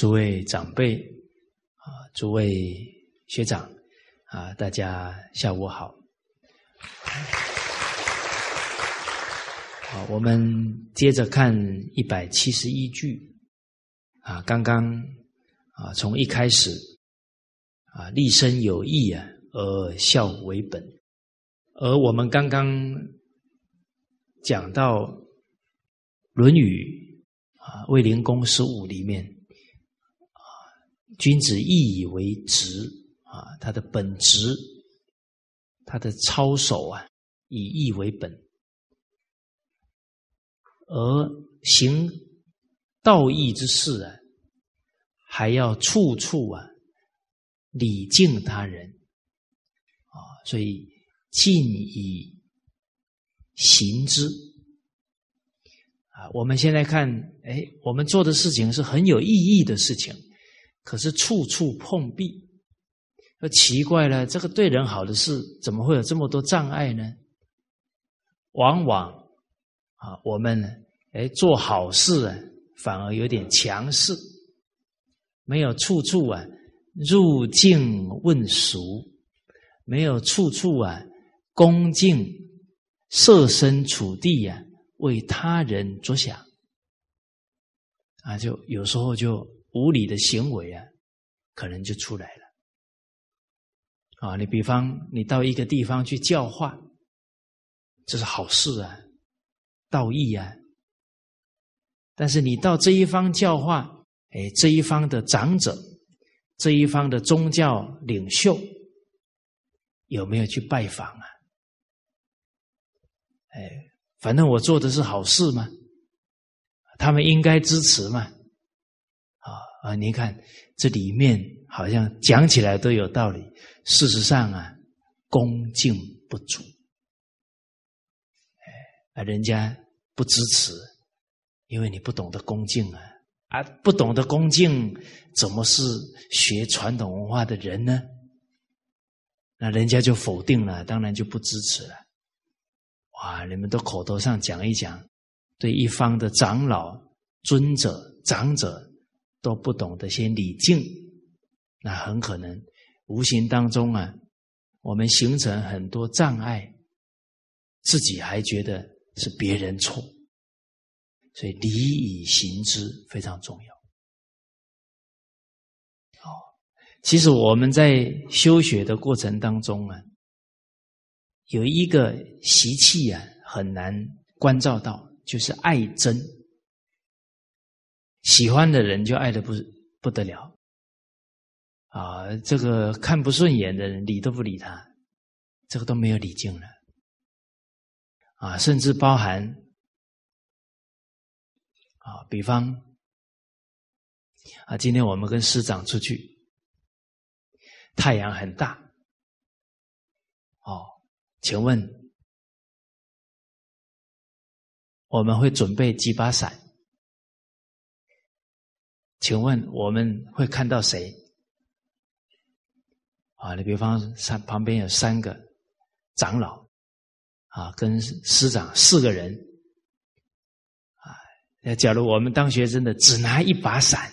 诸位长辈啊，诸位学长啊，大家下午好。好，我们接着看一百七十一句啊，刚刚啊，从一开始啊，立身有义啊，而孝为本，而我们刚刚讲到《论语》啊，《卫灵公十五》里面，君子义以为直啊，他的本职，他的操守啊，以义为本。而行道义之事啊，还要处处啊礼敬他人啊，所以敬以行之啊。我们现在看，哎，我们做的事情是很有意义的事情，可是处处碰壁，那奇怪了，这个对人好的事，怎么会有这么多障碍呢？往往。啊，我们呢，哎，做好事啊，反而有点强势，没有处处啊入境问俗，没有处处啊恭敬设身处地呀，为他人着想，啊，就有时候就无理的行为啊，可能就出来了。啊，你比方你到一个地方去教化，这是好事啊。道义啊！但是你到这一方教化，哎，这一方的长者，这一方的宗教领袖，有没有去拜访啊？哎，反正我做的是好事嘛，他们应该支持嘛。啊！你看这里面好像讲起来都有道理，事实上啊，恭敬不足。哎啊，人家不支持，因为你不懂得恭敬啊！啊，不懂得恭敬，怎么是学传统文化的人呢？那人家就否定了，当然就不支持了。哇，你们都口头上讲一讲，对一方的长老、尊者、长者都不懂得先礼敬，那很可能无形当中啊，我们形成很多障碍，自己还觉得。是别人错，所以礼以行之非常重要。哦，其实我们在修学的过程当中啊，有一个习气啊，很难关照到，就是爱真。喜欢的人就爱的不不得了，啊，这个看不顺眼的人理都不理他，这个都没有礼敬了。啊，甚至包含啊，比方啊，今天我们跟师长出去，太阳很大，哦，请问我们会准备几把伞？请问我们会看到谁？啊，你比方三旁边有三个长老。啊，跟师长四个人，啊，那假如我们当学生的只拿一把伞，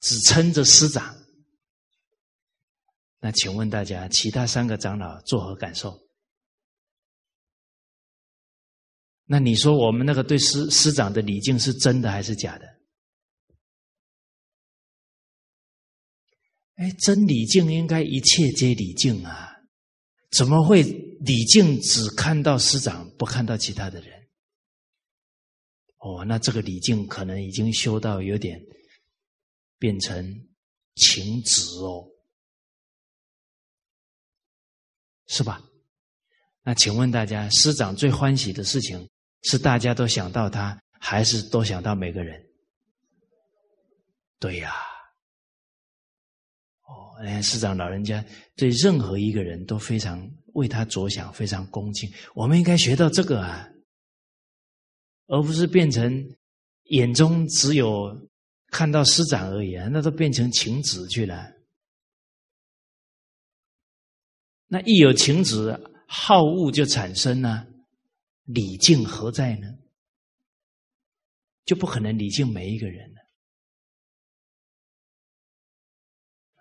只撑着师长，那请问大家，其他三个长老作何感受？那你说我们那个对师师长的礼敬是真的还是假的？哎，真礼敬应该一切皆礼敬啊。怎么会李靖只看到师长，不看到其他的人？哦，那这个李靖可能已经修到有点变成情执哦，是吧？那请问大家，师长最欢喜的事情是大家都想到他，还是都想到每个人？对呀。哎，师长老人家对任何一个人都非常为他着想，非常恭敬。我们应该学到这个啊，而不是变成眼中只有看到师长而已，那都变成情子去了。那一有情子，好恶就产生了，礼敬何在呢？就不可能礼敬每一个人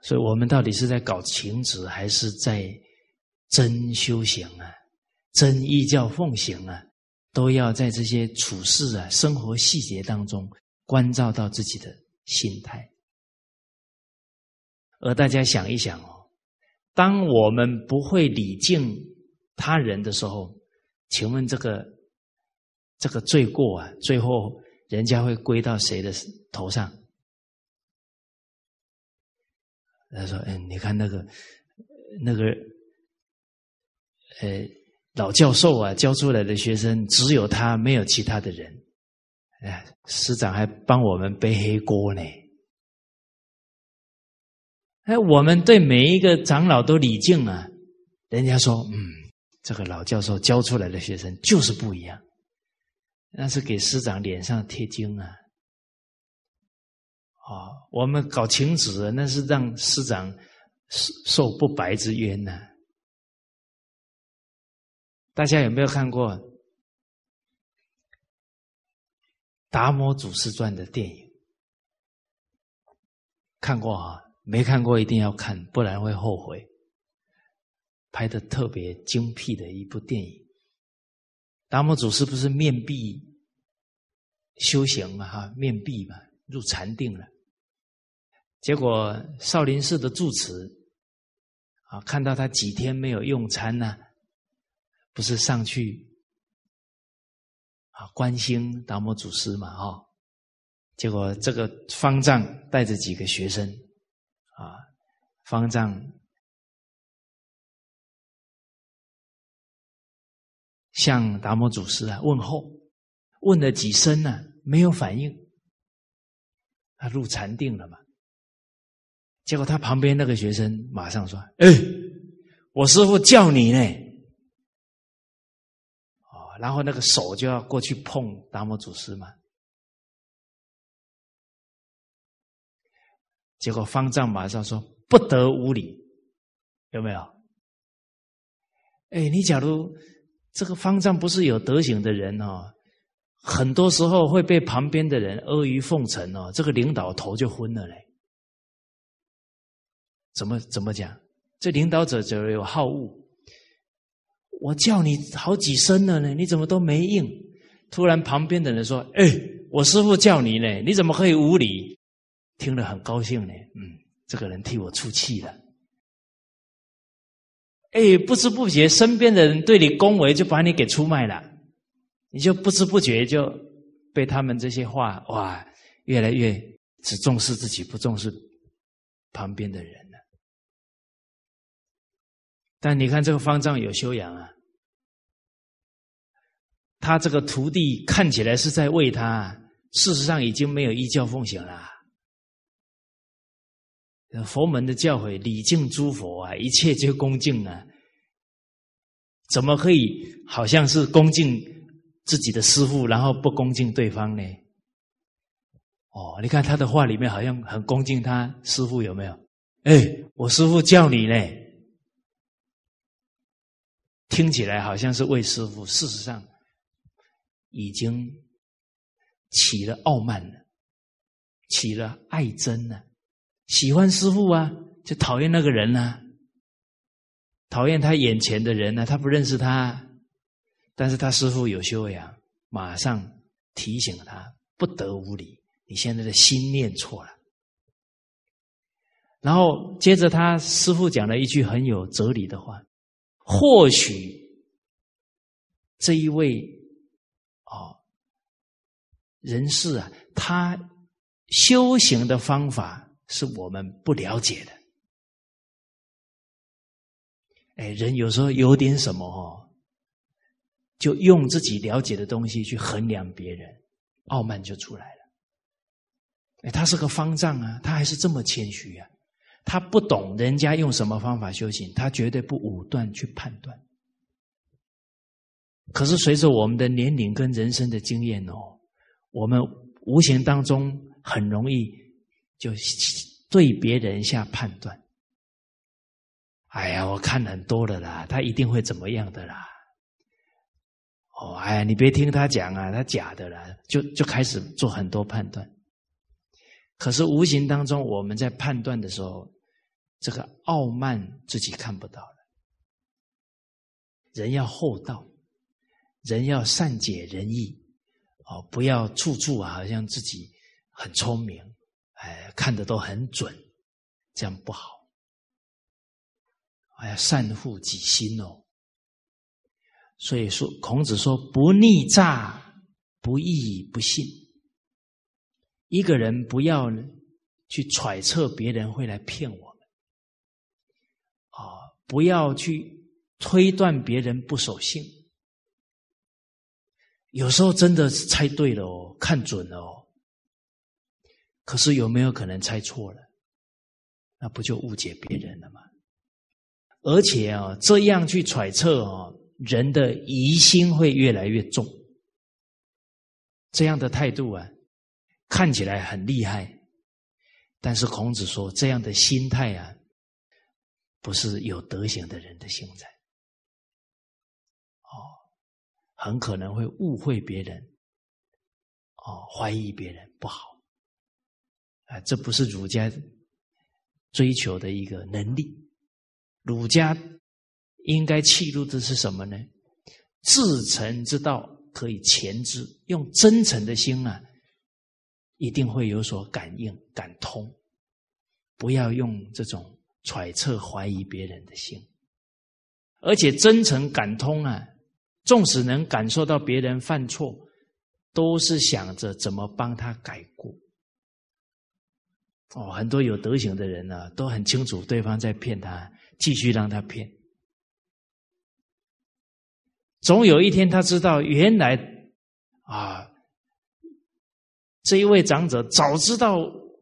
所以我们到底是在搞情执，还是在真修行啊？真依教奉行啊？都要在这些处事啊、生活细节当中关照到自己的心态。而大家想一想哦，当我们不会礼敬他人的时候，请问这个这个罪过啊，最后人家会归到谁的头上？他说：“嗯，你看那个那个，呃，老教授啊，教出来的学生只有他，没有其他的人。哎，师长还帮我们背黑锅呢。哎，我们对每一个长老都礼敬啊。人家说，嗯，这个老教授教出来的学生就是不一样，那是给师长脸上贴金啊。”啊，我们搞情子，那是让师长受不白之冤呐。大家有没有看过《达摩祖师传》的电影？看过啊？没看过一定要看，不然会后悔。拍的特别精辟的一部电影。达摩祖师不是面壁修行嘛？哈，面壁嘛，入禅定了。结果少林寺的住持啊，看到他几天没有用餐呢，不是上去啊关心达摩祖师嘛？哈，结果这个方丈带着几个学生啊，方丈向达摩祖师啊问候，问了几声呢，没有反应，他入禅定了嘛。结果他旁边那个学生马上说：“哎，我师傅叫你呢。”哦，然后那个手就要过去碰达摩祖师嘛。结果方丈马上说：“不得无礼，有没有？”哎，你假如这个方丈不是有德行的人哦，很多时候会被旁边的人阿谀奉承哦，这个领导头就昏了嘞。怎么怎么讲？这领导者就有好恶。我叫你好几声了呢，你怎么都没应？突然旁边的人说：“哎，我师傅叫你呢，你怎么可以无礼？”听了很高兴呢。嗯，这个人替我出气了。哎，不知不觉身边的人对你恭维，就把你给出卖了。你就不知不觉就被他们这些话哇，越来越只重视自己，不重视旁边的人。但你看这个方丈有修养啊，他这个徒弟看起来是在为他，事实上已经没有依教奉行了。佛门的教诲，礼敬诸佛啊，一切皆恭敬啊，怎么可以好像是恭敬自己的师父，然后不恭敬对方呢？哦，你看他的话里面好像很恭敬他师父，有没有？哎，我师父叫你呢。听起来好像是魏师傅，事实上已经起了傲慢了，起了爱憎了。喜欢师傅啊，就讨厌那个人呢，讨厌他眼前的人呢，他不认识他。但是他师傅有修养，马上提醒他不得无礼，你现在的心念错了。然后接着他师傅讲了一句很有哲理的话。或许这一位哦人士啊，他修行的方法是我们不了解的。哎，人有时候有点什么哦，就用自己了解的东西去衡量别人，傲慢就出来了。哎，他是个方丈啊，他还是这么谦虚啊。他不懂人家用什么方法修行，他绝对不武断去判断。可是随着我们的年龄跟人生的经验哦，我们无形当中很容易就对别人下判断。哎呀，我看很多了啦，他一定会怎么样的啦？哦，哎呀，你别听他讲啊，他假的啦，就就开始做很多判断。可是无形当中，我们在判断的时候。这个傲慢自己看不到了。人要厚道，人要善解人意，哦，不要处处啊，好像自己很聪明，哎，看的都很准，这样不好。还要善护己心哦。所以说，孔子说：“不逆诈，不义不信。”一个人不要去揣测别人会来骗我，不要去推断别人不守信。有时候真的是猜对了哦，看准了哦。可是有没有可能猜错了？那不就误解别人了吗？而且啊，这样去揣测啊。人的疑心会越来越重，这样的态度啊，看起来很厉害，但是孔子说，这样的心态啊，不是有德行的人的心态，哦，很可能会误会别人，哦，怀疑别人不好，啊，这不是儒家追求的一个能力，儒家。应该记录的是什么呢？至诚之道可以前之，用真诚的心啊，一定会有所感应、感通。不要用这种揣测、怀疑别人的心，而且真诚感通啊，纵使能感受到别人犯错，都是想着怎么帮他改过。哦，很多有德行的人呢，都很清楚对方在骗他，继续让他骗。总有一天，他知道原来啊，这一位长者早知道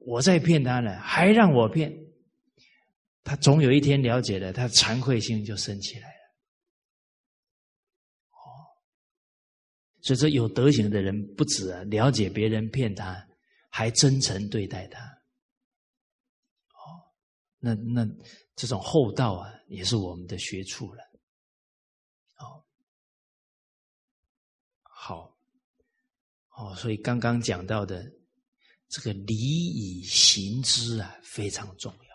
我在骗他了，还让我骗。他总有一天了解了，他惭愧心就升起来了。哦，所以说有德行的人不止啊，了解别人骗他，还真诚对待他。哦，那那这种厚道啊，也是我们的学处了。哦好，哦，所以刚刚讲到的这个礼以行之啊，非常重要。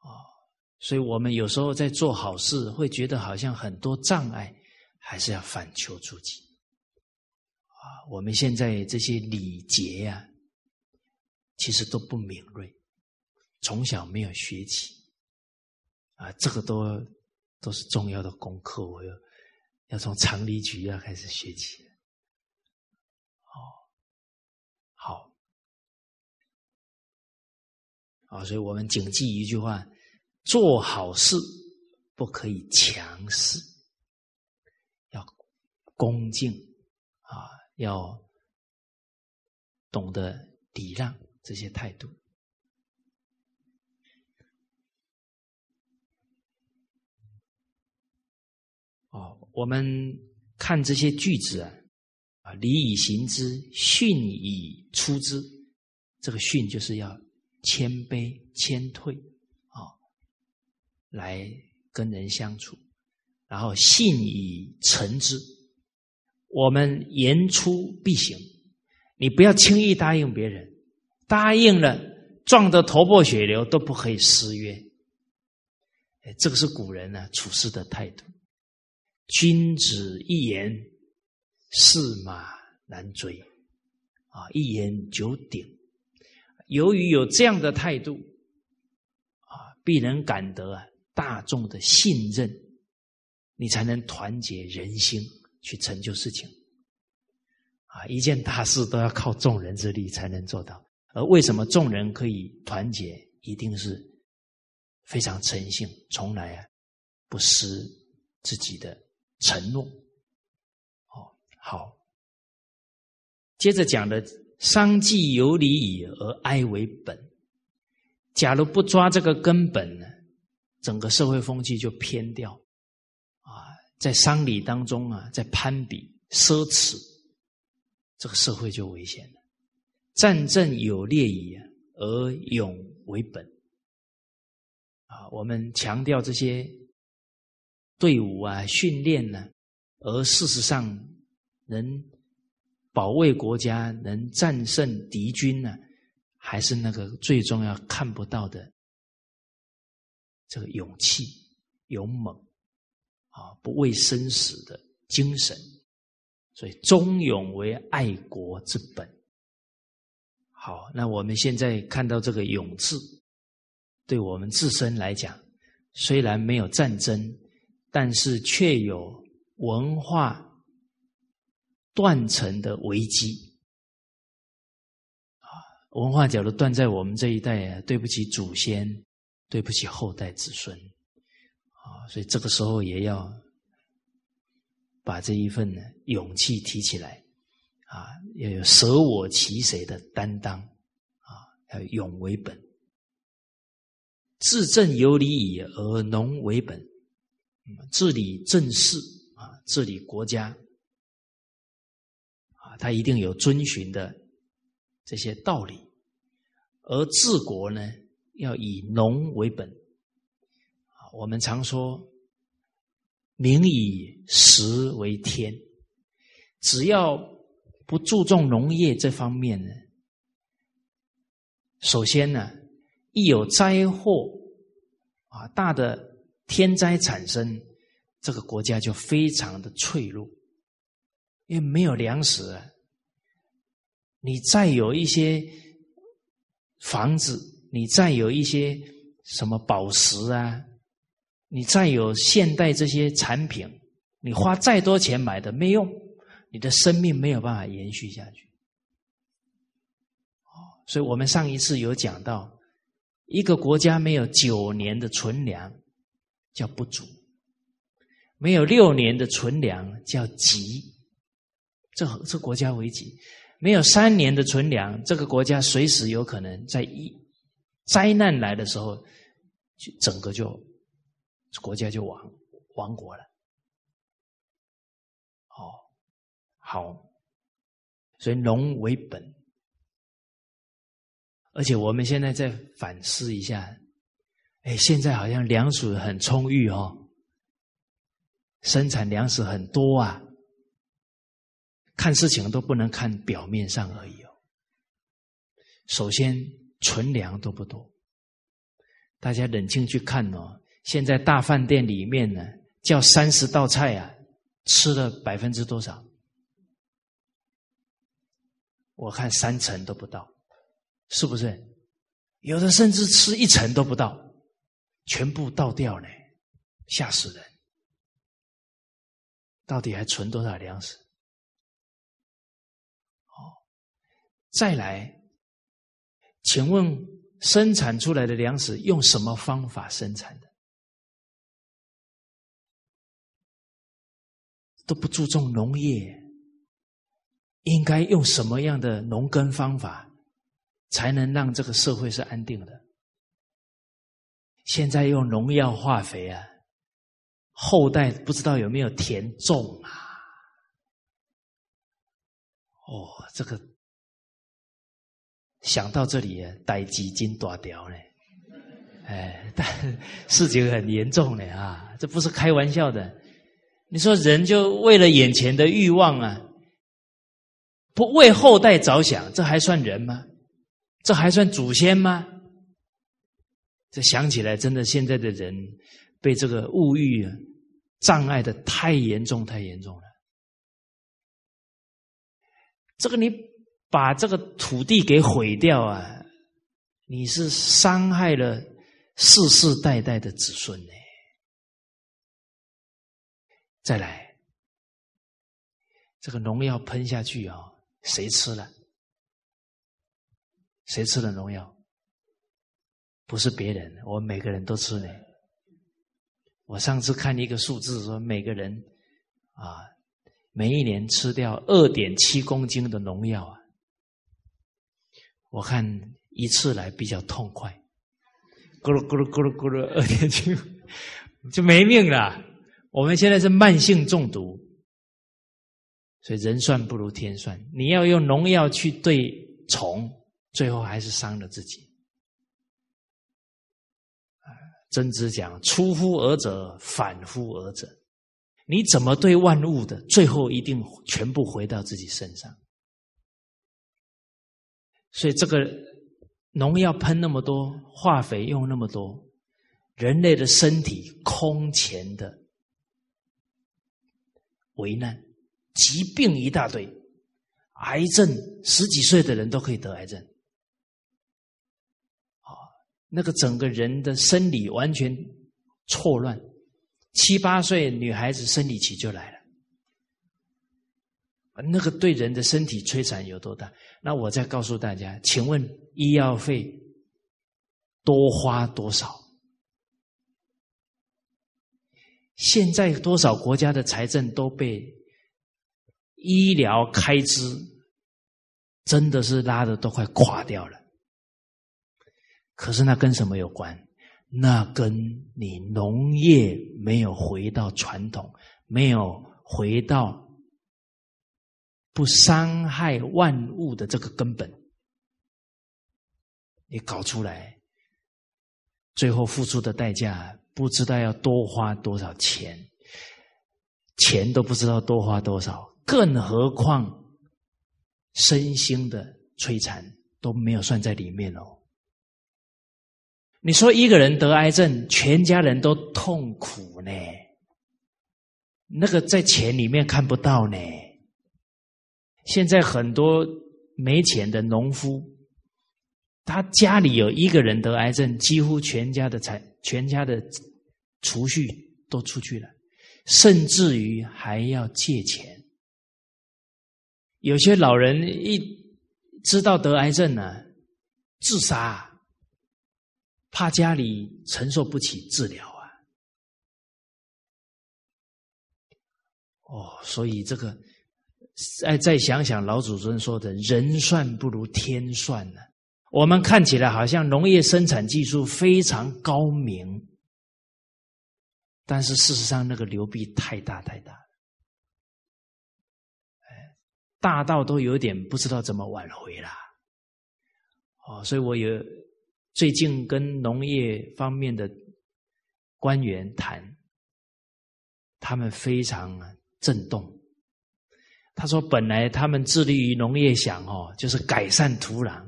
哦，所以我们有时候在做好事，会觉得好像很多障碍，还是要反求诸己。啊，我们现在这些礼节呀，其实都不敏锐，从小没有学起，啊，这个都都是重要的功课。我要。要从常理局要开始学起，哦，好，啊，所以我们谨记一句话：做好事不可以强势，要恭敬啊，要懂得礼让这些态度。哦，我们看这些句子啊，啊，礼以行之，训以出之。这个训就是要谦卑、谦退啊，来跟人相处。然后信以成之，我们言出必行。你不要轻易答应别人，答应了撞得头破血流都不可以失约。这个是古人呢处事的态度。君子一言，驷马难追，啊，一言九鼎。由于有这样的态度，啊，必能感得大众的信任，你才能团结人心去成就事情。啊，一件大事都要靠众人之力才能做到。而为什么众人可以团结，一定是非常诚信，从来啊不失自己的。承诺，哦，好。接着讲的“商既有礼矣，而哀为本”。假如不抓这个根本呢，整个社会风气就偏掉。啊，在商礼当中啊，在攀比、奢侈，这个社会就危险了。战阵有烈矣，而勇为本。啊，我们强调这些。队伍啊，训练呢，而事实上人保卫国家、能战胜敌军呢，还是那个最重要看不到的这个勇气、勇猛啊，不畏生死的精神。所以，忠勇为爱国之本。好，那我们现在看到这个“勇”字，对我们自身来讲，虽然没有战争，但是却有文化断层的危机。啊，文化角度断在我们这一代啊，对不起祖先，对不起后代子孙。啊，所以这个时候也要。把这一份呢勇气提起来，啊，要有舍我其谁的担当，啊，要勇为本，治政有理以而农为本，治理政事啊，治理国家，他一定有遵循的这些道理，而治国呢，要以农为本，我们常说。民以食为天，只要不注重农业这方面呢，首先呢，一有灾祸啊，大的天灾产生，这个国家就非常的脆弱，因为没有粮食啊。你再有一些房子，你再有一些什么宝石啊。你再有现代这些产品，你花再多钱买的没用，你的生命没有办法延续下去。哦，所以我们上一次有讲到，一个国家没有九年的存粮叫不足，没有六年的存粮叫急，这这国家危急；没有三年的存粮，这个国家随时有可能在一灾难来的时候，就整个就。国家就亡亡国了，哦，好，所以农为本，而且我们现在再反思一下，哎，现在好像粮食很充裕哦，生产粮食很多啊，看事情都不能看表面上而已哦。首先，存粮都不多，大家冷静去看哦。现在大饭店里面呢，叫三十道菜啊，吃了百分之多少？我看三成都不到，是不是？有的甚至吃一成都不到，全部倒掉了，吓死人！到底还存多少粮食？哦，再来，请问生产出来的粮食用什么方法生产的？都不注重农业，应该用什么样的农耕方法，才能让这个社会是安定的？现在用农药化肥啊，后代不知道有没有田种啊？哦，这个想到这里啊，逮几斤大条呢？哎，但事情很严重的啊，这不是开玩笑的。你说人就为了眼前的欲望啊，不为后代着想，这还算人吗？这还算祖先吗？这想起来，真的现在的人被这个物欲障碍的太严重，太严重了。这个你把这个土地给毁掉啊，你是伤害了世世代代的子孙呢。再来，这个农药喷下去啊，谁吃了？谁吃了农药？不是别人，我们每个人都吃呢。我上次看一个数字说，每个人啊，每一年吃掉二点七公斤的农药啊。我看一次来比较痛快，咕噜咕噜咕噜咕噜，二点七就没命了。我们现在是慢性中毒，所以人算不如天算。你要用农药去对虫，最后还是伤了自己。曾子讲：“出乎尔者，反乎尔者。”你怎么对万物的，最后一定全部回到自己身上。所以这个农药喷那么多，化肥用那么多，人类的身体空前的危难，疾病一大堆，癌症十几岁的人都可以得癌症，啊，那个整个人的生理完全错乱，七八岁女孩子生理期就来了。那个对人的身体摧残有多大？那我再告诉大家，请问医药费多花多少？现在多少国家的财政都被医疗开支真的是拉的都快垮掉了。可是那跟什么有关？那跟你农业没有回到传统，没有回到。不伤害万物的这个根本，你搞出来，最后付出的代价不知道要多花多少钱，钱都不知道多花多少，更何况身心的摧残都没有算在里面哦。你说一个人得癌症，全家人都痛苦呢，那个在钱里面看不到呢。现在很多没钱的农夫，他家里有一个人得癌症，几乎全家的财、全家的储蓄都出去了，甚至于还要借钱。有些老人一知道得癌症呢，自杀，怕家里承受不起治疗啊。哦，所以这个。再再想想老祖宗说的“人算不如天算”呢？我们看起来好像农业生产技术非常高明，但是事实上那个流弊太大太大，哎，大到都有点不知道怎么挽回了。哦，所以我有最近跟农业方面的官员谈，他们非常震动。他说：“本来他们致力于农业，想哦，就是改善土壤。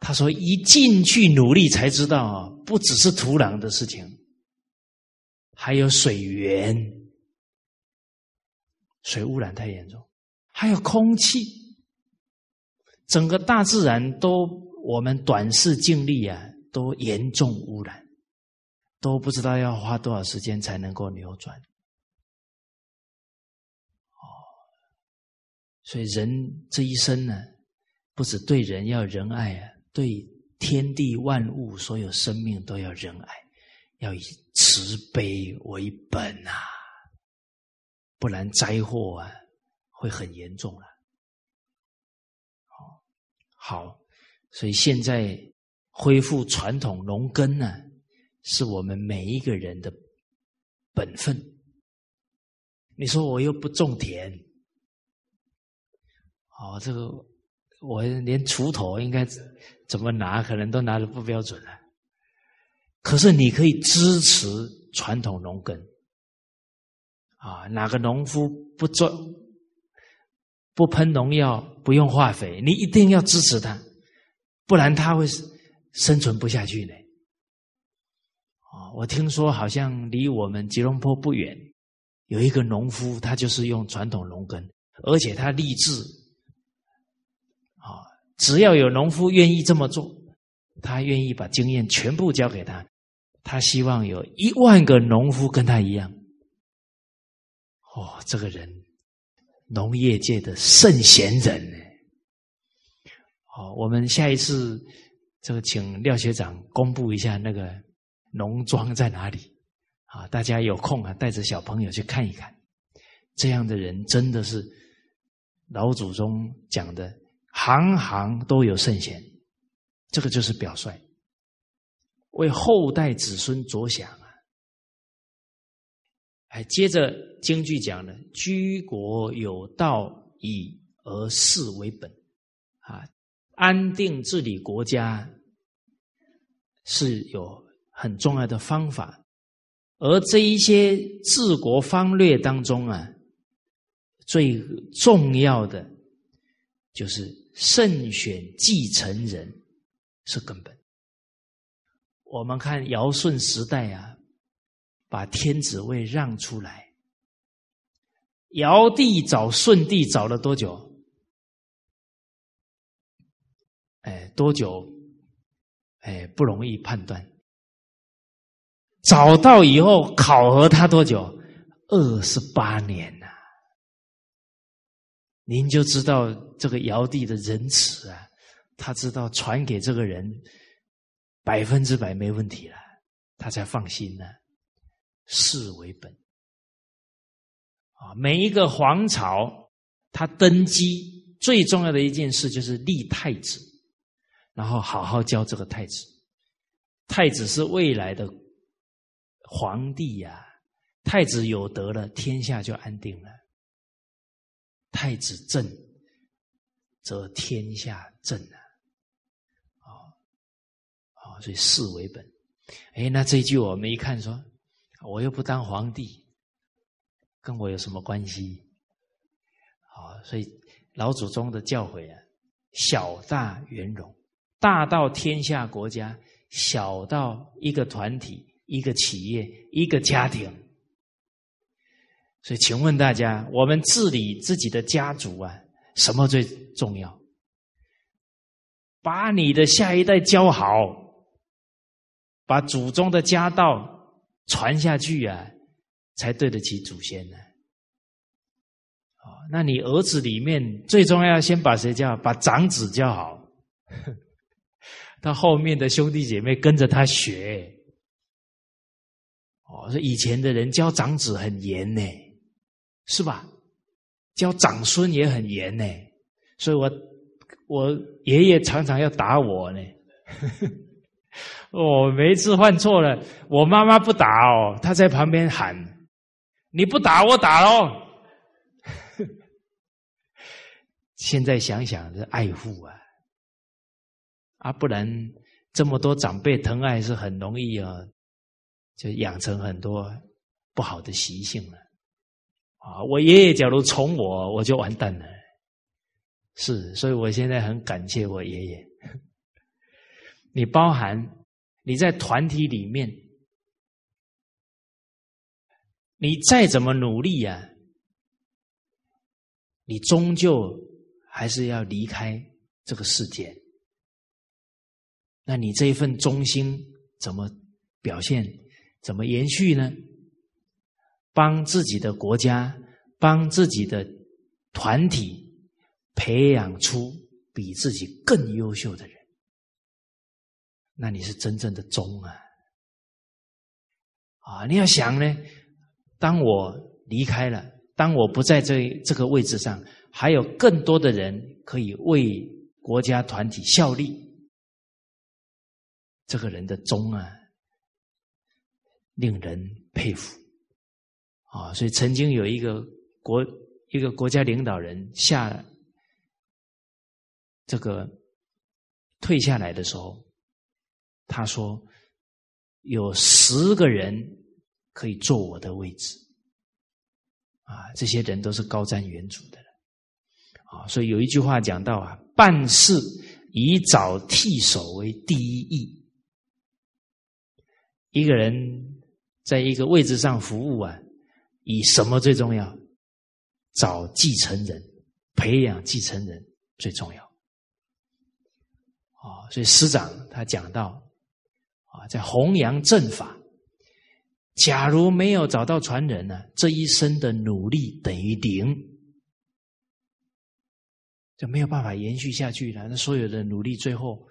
他说一进去努力，才知道哦，不只是土壤的事情，还有水源，水污染太严重，还有空气，整个大自然都我们短视尽力啊，都严重污染，都不知道要花多少时间才能够扭转。”所以人这一生呢，不止对人要仁爱啊，对天地万物所有生命都要仁爱，要以慈悲为本啊，不然灾祸啊会很严重了。好，好，所以现在恢复传统农耕呢，是我们每一个人的本分。你说我又不种田。哦，这个我连锄头应该怎么拿，可能都拿的不标准了。可是你可以支持传统农耕啊，哪个农夫不做不喷农药、不用化肥，你一定要支持他，不然他会生存不下去呢。哦，我听说好像离我们吉隆坡不远有一个农夫，他就是用传统农耕，而且他立志。只要有农夫愿意这么做，他愿意把经验全部交给他，他希望有一万个农夫跟他一样。哦，这个人，农业界的圣贤人呢？好，我们下一次这个请廖学长公布一下那个农庄在哪里啊？大家有空啊，带着小朋友去看一看。这样的人真的是老祖宗讲的。行行都有圣贤，这个就是表率，为后代子孙着想啊！哎，接着京剧讲了，居国有道，以而事为本啊，安定治理国家是有很重要的方法，而这一些治国方略当中啊，最重要的就是。慎选继承人，是根本。我们看尧舜时代啊，把天子位让出来，尧帝找舜帝找了多久？哎，多久？哎，不容易判断。找到以后考核他多久？二十八年！您就知道这个尧帝的仁慈啊，他知道传给这个人百分之百没问题了，他才放心呢。事为本啊，每一个皇朝他登基最重要的一件事就是立太子，然后好好教这个太子。太子是未来的。皇帝呀，太子有德了，天下就安定了。太子正，则天下正啊！啊啊，所以事为本。哎，那这句我们一看说，我又不当皇帝，跟我有什么关系？啊，所以老祖宗的教诲啊，小大圆融，大到天下国家，小到一个团体。一个企业，一个家庭，所以，请问大家，我们治理自己的家族啊，什么最重要？把你的下一代教好，把祖宗的家道传下去啊，才对得起祖先呢。哦，那你儿子里面最重要，先把谁教？把长子教好，到后面的兄弟姐妹跟着他学。哦，说以前的人教长子很严呢，是吧？教长孙也很严呢，所以我我爷爷常常要打我呢。哦，每一次犯错了，我妈妈不打哦，她在旁边喊：“你不打我打喽。”现在想想，这爱护啊，啊，不然这么多长辈疼爱是很容易啊。就养成很多不好的习性了啊！我爷爷假如宠我，我就完蛋了。是，所以我现在很感谢我爷爷。你包含你在团体里面，你再怎么努力呀，你终究还是要离开这个世界。那你这一份忠心怎么表现？怎么延续呢？帮自己的国家，帮自己的团体培养出比自己更优秀的人，那你是真正的忠啊！啊，你要想呢，当我离开了，当我不在这这个位置上，还有更多的人可以为国家团体效力，这个人的忠啊！令人佩服啊！所以曾经有一个国一个国家领导人下这个退下来的时候，他说有十个人可以坐我的位置啊！这些人都是高瞻远瞩的人啊！所以有一句话讲到啊：办事以找替手为第一义。一个人。在一个位置上服务啊，以什么最重要？找继承人，培养继承人最重要。啊，所以师长他讲到啊，在弘扬正法，假如没有找到传人呢，这一生的努力等于零，就没有办法延续下去了。那所有的努力最后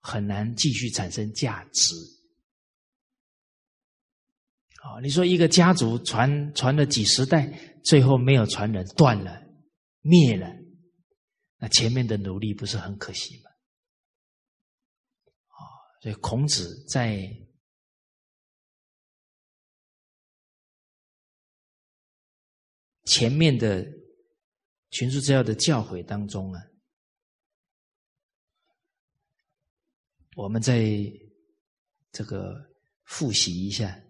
很难继续产生价值。啊，你说一个家族传传了几十代，最后没有传人，断了，灭了，那前面的努力不是很可惜吗？啊，所以孔子在前面的群书之要的教诲当中啊，我们在这个复习一下。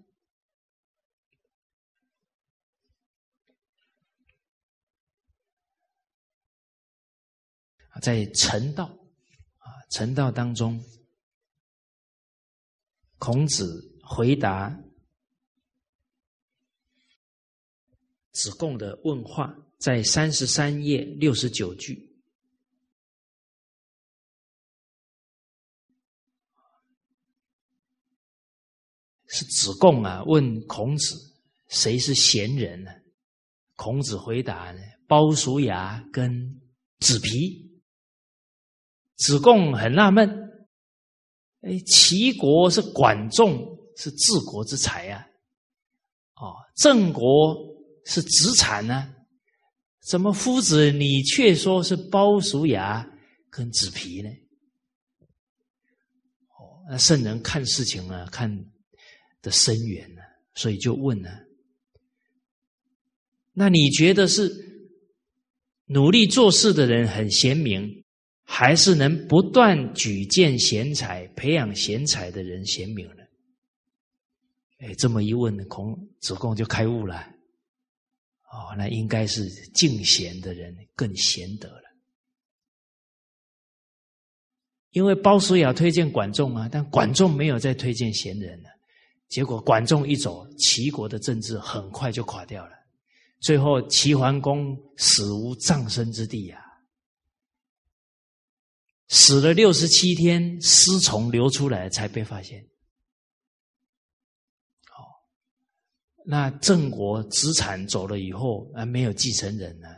在成道啊，成道当中，孔子回答子贡的问话，在三十三页六十九句。是子贡啊，问孔子谁是贤人呢？孔子回答呢：鲍叔牙跟子皮。子贡很纳闷，哎，齐国是管仲是治国之才啊，哦，郑国是子产呢，怎么夫子你却说是鲍叔牙跟子皮呢？哦，那圣人看事情啊，看。的深远呢，所以就问呢，那你觉得是努力做事的人很贤明，还是能不断举荐贤才、培养贤才的人贤明呢？哎，这么一问，孔子贡就开悟了。哦，那应该是敬贤的人更贤德了，因为鲍叔牙推荐管仲啊，但管仲没有再推荐贤人了。结果管仲一走，齐国的政治很快就垮掉了。最后齐桓公死无葬身之地呀，死了六十七天，尸虫流出来才被发现。好，那郑国子产走了以后，啊，没有继承人呢，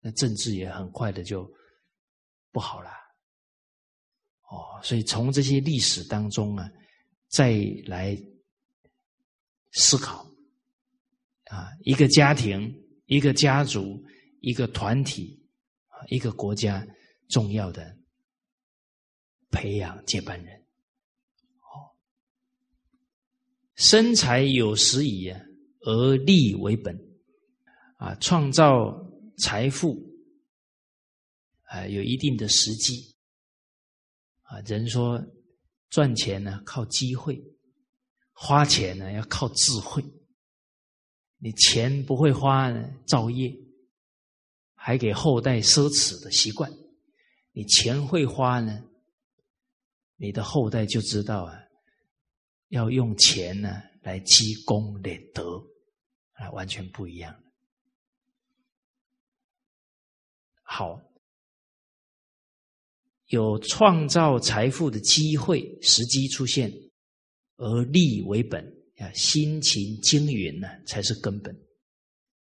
那政治也很快的就不好了。哦，所以从这些历史当中啊，再来。思考啊，一个家庭、一个家族、一个团体啊，一个国家重要的培养接班人。哦，生财有时矣，而利为本啊，创造财富啊，有一定的时机啊。人说赚钱呢，靠机会。花钱呢要靠智慧，你钱不会花呢，造业，还给后代奢侈的习惯。你钱会花呢，你的后代就知道啊，要用钱呢来积功累德，啊，完全不一样。好，有创造财富的机会时机出现。而利为本啊，辛勤经营呢才是根本。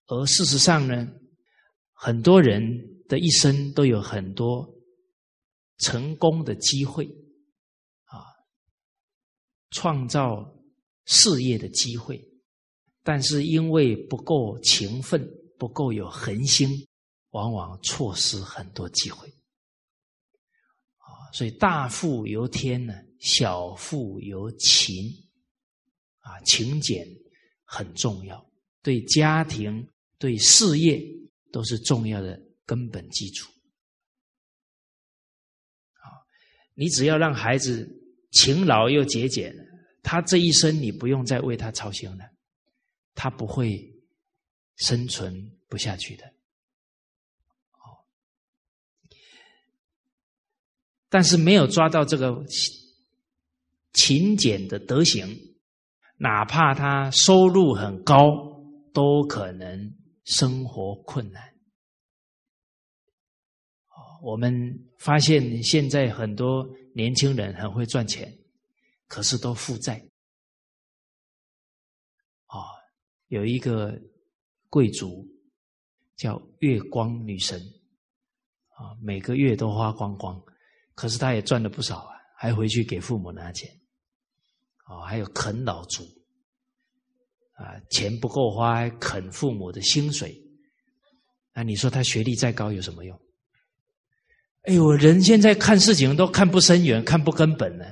而事实上呢，很多人的一生都有很多成功的机会，创造事业的机会，但是因为不够勤奋，不够有恒心，往往错失很多机会。啊，所以大富由天呢。小富由勤，啊，勤俭很重要，对家庭、对事业都是重要的根本基础。啊，你只要让孩子勤劳又节俭，他这一生你不用再为他操心了，他不会生存不下去的。哦，但是没有抓到这个。勤俭的德行，哪怕他收入很高，都可能生活困难。我们发现现在很多年轻人很会赚钱，可是都负债。啊，有一个贵族叫月光女神，啊，每个月都花光光，可是他也赚了不少啊，还回去给父母拿钱。哦，还有啃老族，啊，钱不够花，还啃父母的薪水，那你说他学历再高有什么用？哎呦，人现在看事情都看不深远，看不根本呢，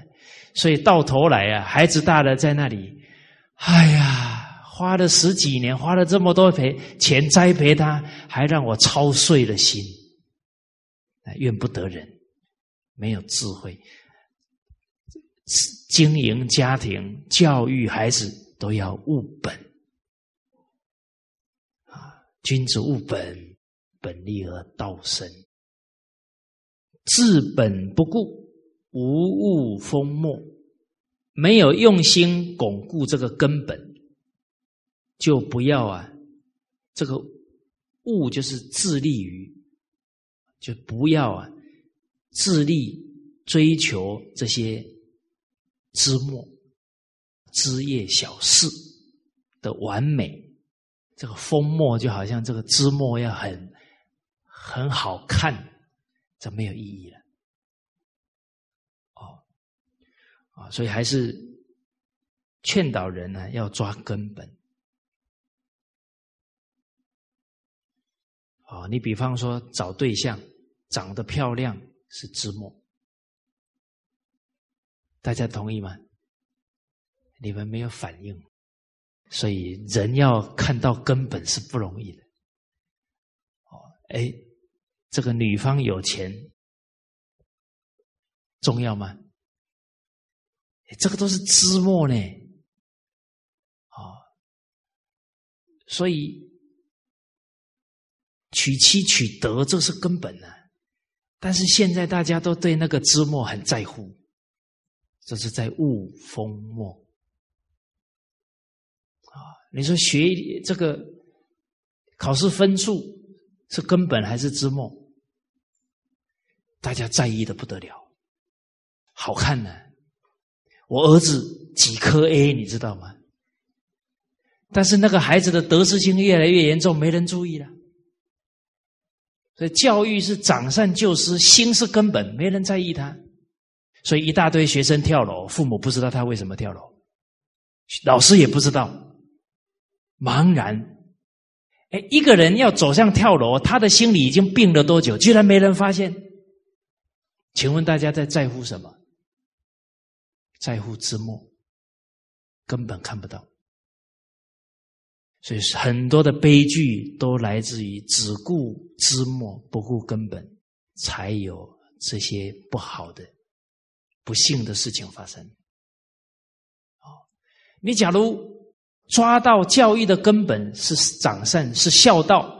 所以到头来啊，孩子大了在那里，哎呀，花了十几年，花了这么多赔钱栽培他，还让我操碎了心，怨不得人，没有智慧。经营家庭、教育孩子都要务本啊！君子务本，本立而道生。治本不顾，无物封没，没有用心巩固这个根本，就不要啊，这个物就是自立于，就不要啊，自立追求这些枝末、枝叶小事的完美。这个封墨就好像这个枝末要很很好看，这没有意义了。哦，啊，所以还是劝导人呢，要抓根本。哦，你比方说找对象，长得漂亮是枝末，大家同意吗？你们没有反应。所以人要看到根本是不容易的。哦，哎，这个女方有钱重要吗？这个都是枝末呢。哦，所以娶妻娶德这是根本呢。但是现在大家都对那个枝末很在乎，这是在误封末。你说学这个考试分数是根本还是之末？大家在意的不得了，好看呢。我儿子几科 A，你知道吗？但是那个孩子的得失心越来越严重，没人注意了。所以教育是长善救失，心是根本，没人在意他。所以一大堆学生跳楼，父母不知道他为什么跳楼，老师也不知道。茫然，哎，一个人要走向跳楼，他的心里已经病了多久？居然没人发现？请问大家在在乎什么？在乎之末，根本看不到。所以很多的悲剧都来自于只顾之末，不顾根本，才有这些不好的、不幸的事情发生。哦，你假如。抓到教育的根本是长善，是孝道，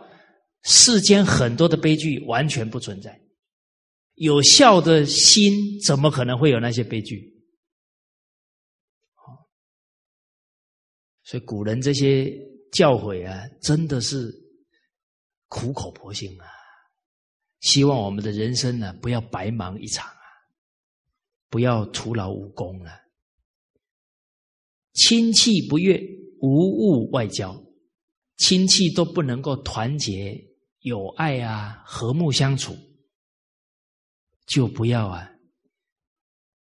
世间很多的悲剧完全不存在。有孝的心，怎么可能会有那些悲剧？所以古人这些教诲啊，真的是苦口婆心啊！希望我们的人生呢，不要白忙一场啊，不要徒劳无功了。亲戚不悦。无物外交，亲戚都不能够团结友爱啊，和睦相处，就不要啊，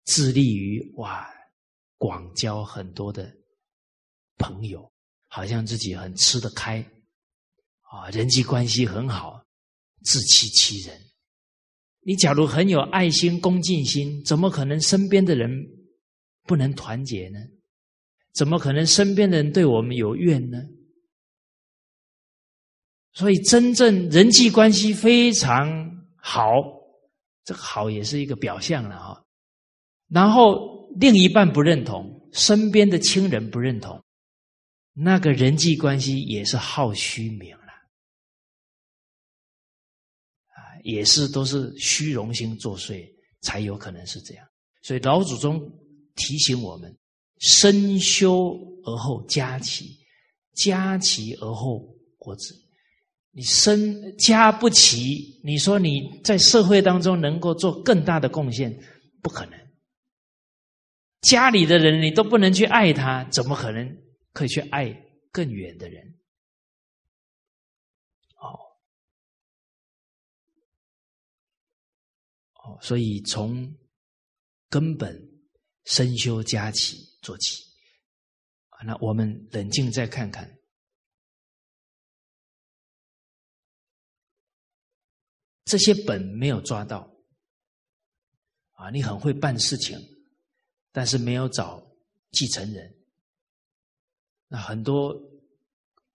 致力于哇广交很多的朋友，好像自己很吃得开啊，人际关系很好，自欺欺人。你假如很有爱心、恭敬心，怎么可能身边的人不能团结呢？怎么可能身边的人对我们有怨呢？所以，真正人际关系非常好，这个好也是一个表象了哈。然后，另一半不认同，身边的亲人不认同，那个人际关系也是好虚名了，啊，也是都是虚荣心作祟，才有可能是这样。所以，老祖宗提醒我们。身修而后家齐，家齐而后国治。你身家不齐，你说你在社会当中能够做更大的贡献，不可能。家里的人你都不能去爱他，怎么可能可以去爱更远的人？哦，哦，所以从根本身修家齐。做起！那我们冷静再看看，这些本没有抓到啊！你很会办事情，但是没有找继承人。那很多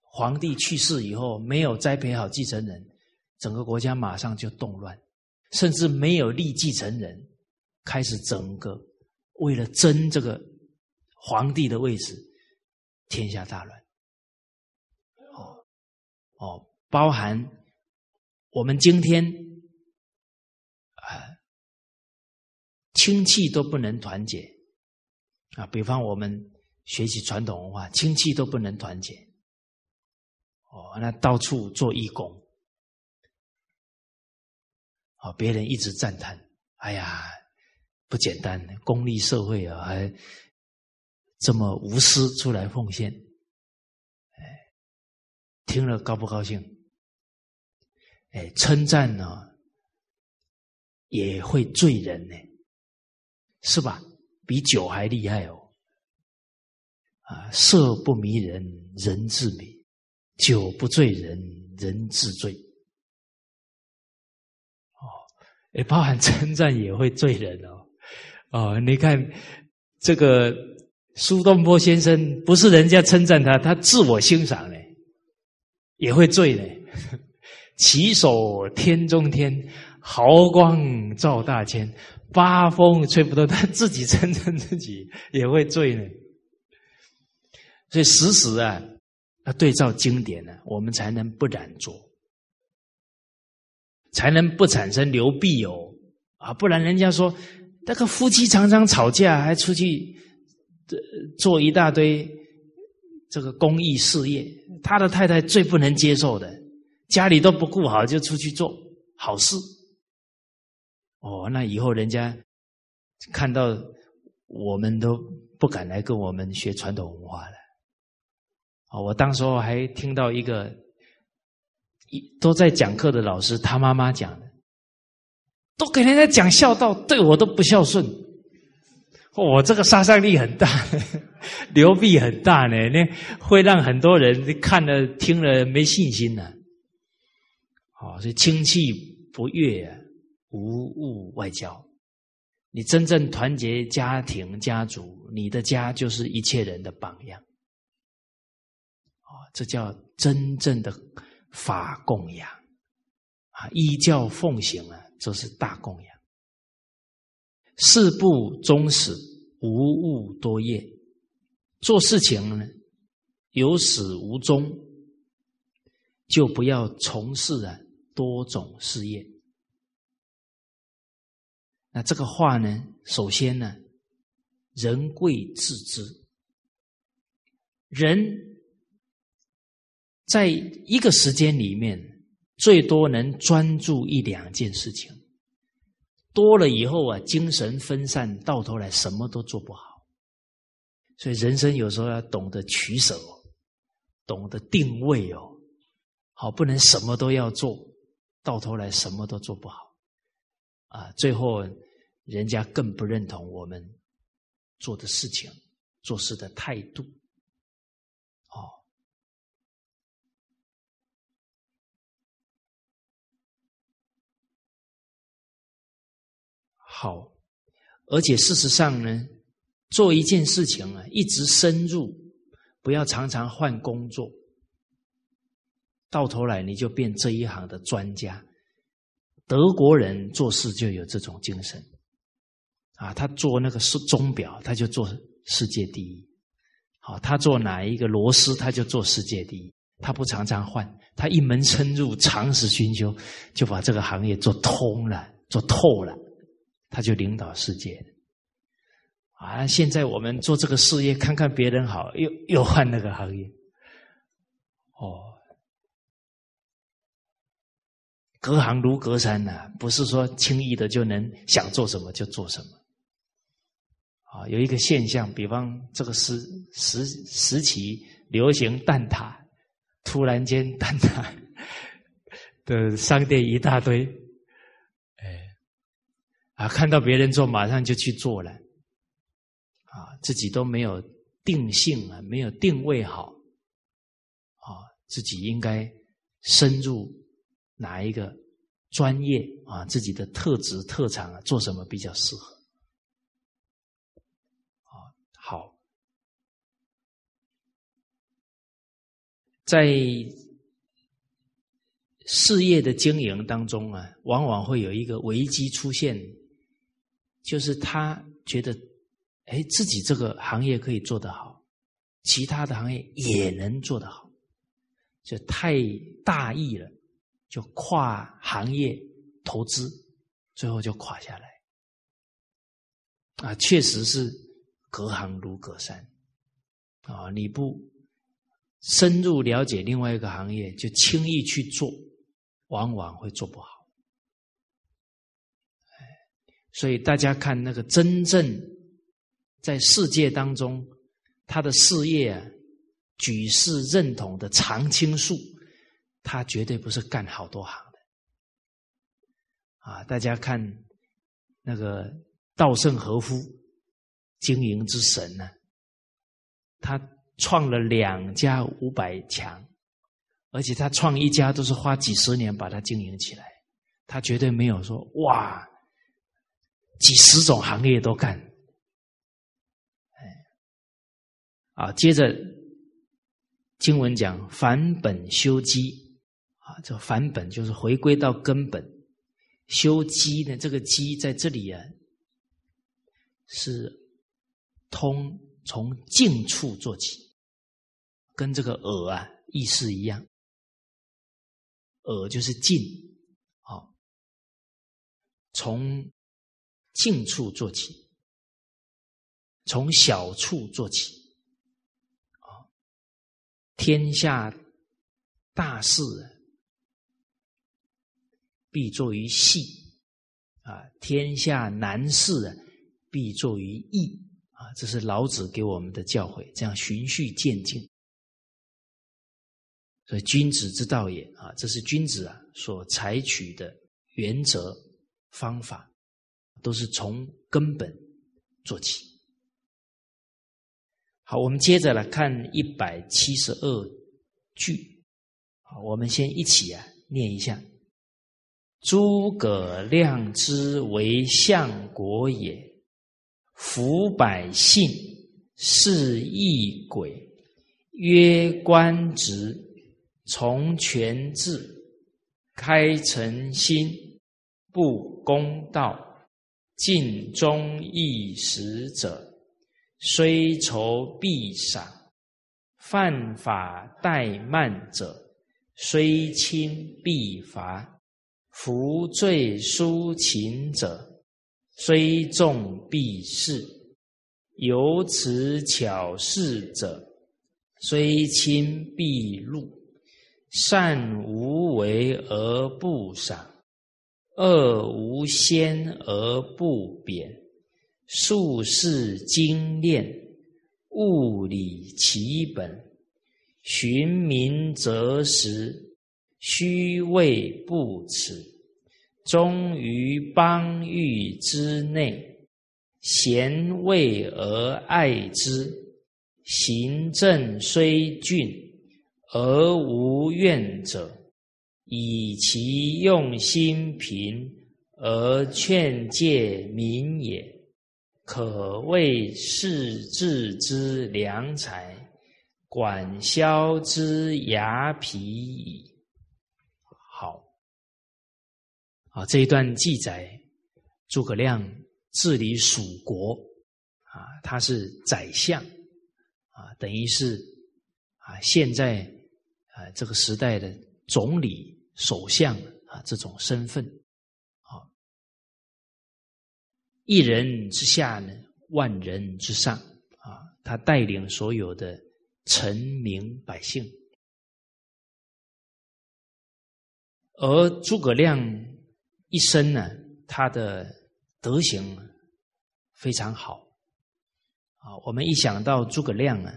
皇帝去世以后，没有栽培好继承人，整个国家马上就动乱，甚至没有立继承人，开始整个为了争这个。皇帝的位置，天下大乱。哦哦，包含我们今天亲戚都不能团结啊。比方我们学习传统文化，亲戚都不能团结，哦，那到处做义工，啊，别人一直赞叹，哎呀，不简单，公立社会啊，还这么无私出来奉献，哎，听了高不高兴？哎，称赞呢？也会醉人呢，是吧？比酒还厉害哦！啊，色不迷人，人自迷；酒不醉人，人自醉。哦，也包含称赞也会醉人哦。哦，你看这个苏东坡先生，不是人家称赞他，他自我欣赏呢，也会醉呢。起手天中天。豪光照大千，八风吹不动，他自己称称自己也会醉呢。所以时时啊，要对照经典呢，我们才能不染浊，才能不产生流弊哦啊。不然人家说那个夫妻常常吵架，还出去做一大堆这个公益事业，他的太太最不能接受的，家里都不顾好就出去做好事。哦，那以后人家看到我们都不敢来跟我们学传统文化了。哦，我当时候还听到一个一都在讲课的老师，他妈妈讲的，都给人家讲孝道，对我都不孝顺。我这个杀伤力很大，流弊很大呢，那会让很多人看了听了没信心呢。哦，所以亲戚不悦啊。无物外交，你真正团结家庭家族，你的家就是一切人的榜样。哦，这叫真正的法供养啊！依教奉行啊，这是大供养。事不终始，无物多业。做事情呢，有始无终，就不要从事啊多种事业。那这个话呢？首先呢，人贵自知。人在一个时间里面，最多能专注一两件事情，多了以后啊，精神分散，到头来什么都做不好。所以人生有时候要懂得取舍，懂得定位哦，好，不能什么都要做，到头来什么都做不好。啊，最后人家更不认同我们做的事情、做事的态度。哦，好，而且事实上呢，做一件事情啊，一直深入，不要常常换工作，到头来你就变这一行的专家。德国人做事就有这种精神，啊，他做那个是钟表，他就做世界第一；好，他做哪一个螺丝，他就做世界第一。他不常常换，他一门深入，长时熏修，就把这个行业做通了，做透了，他就领导世界。啊，现在我们做这个事业，看看别人好，又又换那个行业，哦。隔行如隔山呐，不是说轻易的就能想做什么就做什么。啊，有一个现象，比方这个时时时期流行蛋挞，突然间蛋挞 的商店一大堆，哎，啊，看到别人做，马上就去做了，啊，自己都没有定性啊，没有定位好，啊，自己应该深入。哪一个专业啊？自己的特质特长啊，做什么比较适合？啊，好，在事业的经营当中啊，往往会有一个危机出现，就是他觉得，哎，自己这个行业可以做得好，其他的行业也能做得好，就太大意了。就跨行业投资，最后就垮下来。啊，确实是隔行如隔山啊！你不深入了解另外一个行业，就轻易去做，往往会做不好。所以大家看那个真正在世界当中他的事业啊，举世认同的常青树，他绝对不是干好多行的啊！大家看那个稻盛和夫，经营之神呢，他创了两家五百强，而且他创一家都是花几十年把它经营起来，他绝对没有说哇。几十种行业都干，哎，啊，接着经文讲返本修机，啊，这返本就是回归到根本，修机呢，这个机在这里啊，是通从静处做起，跟这个耳啊意思一样，耳就是静，好，从。近处做起，从小处做起，啊，天下大事必作于细，啊，天下难事啊必作于易，啊，这是老子给我们的教诲，这样循序渐进。所以君子之道也，啊，这是君子啊所采取的原则方法。都是从根本做起。好，我们接着来看一百七十二句。好，我们先一起啊念一下：诸葛亮之为相国也，服百姓，是异鬼，曰官职，从权制，开诚心，不公道。尽忠义实者，虽仇必赏；犯法怠慢者，虽轻必罚；服罪抒情者，虽众必是；有此巧事者，虽亲必入；善无为而不赏。恶无先而不贬，术士精炼，物理其本，寻名择实，虚位不耻，忠于邦域之内，贤位而爱之，行政虽峻而无怨者。以其用心平而劝诫民也，可谓世治之良才，管萧之牙皮矣。好，啊，这一段记载诸葛亮治理蜀国，啊，他是宰相，啊，等于是啊，现在啊这个时代的总理。首相啊，这种身份啊，一人之下呢，万人之上啊，他带领所有的臣民百姓，而诸葛亮一生呢，他的德行非常好啊。我们一想到诸葛亮啊，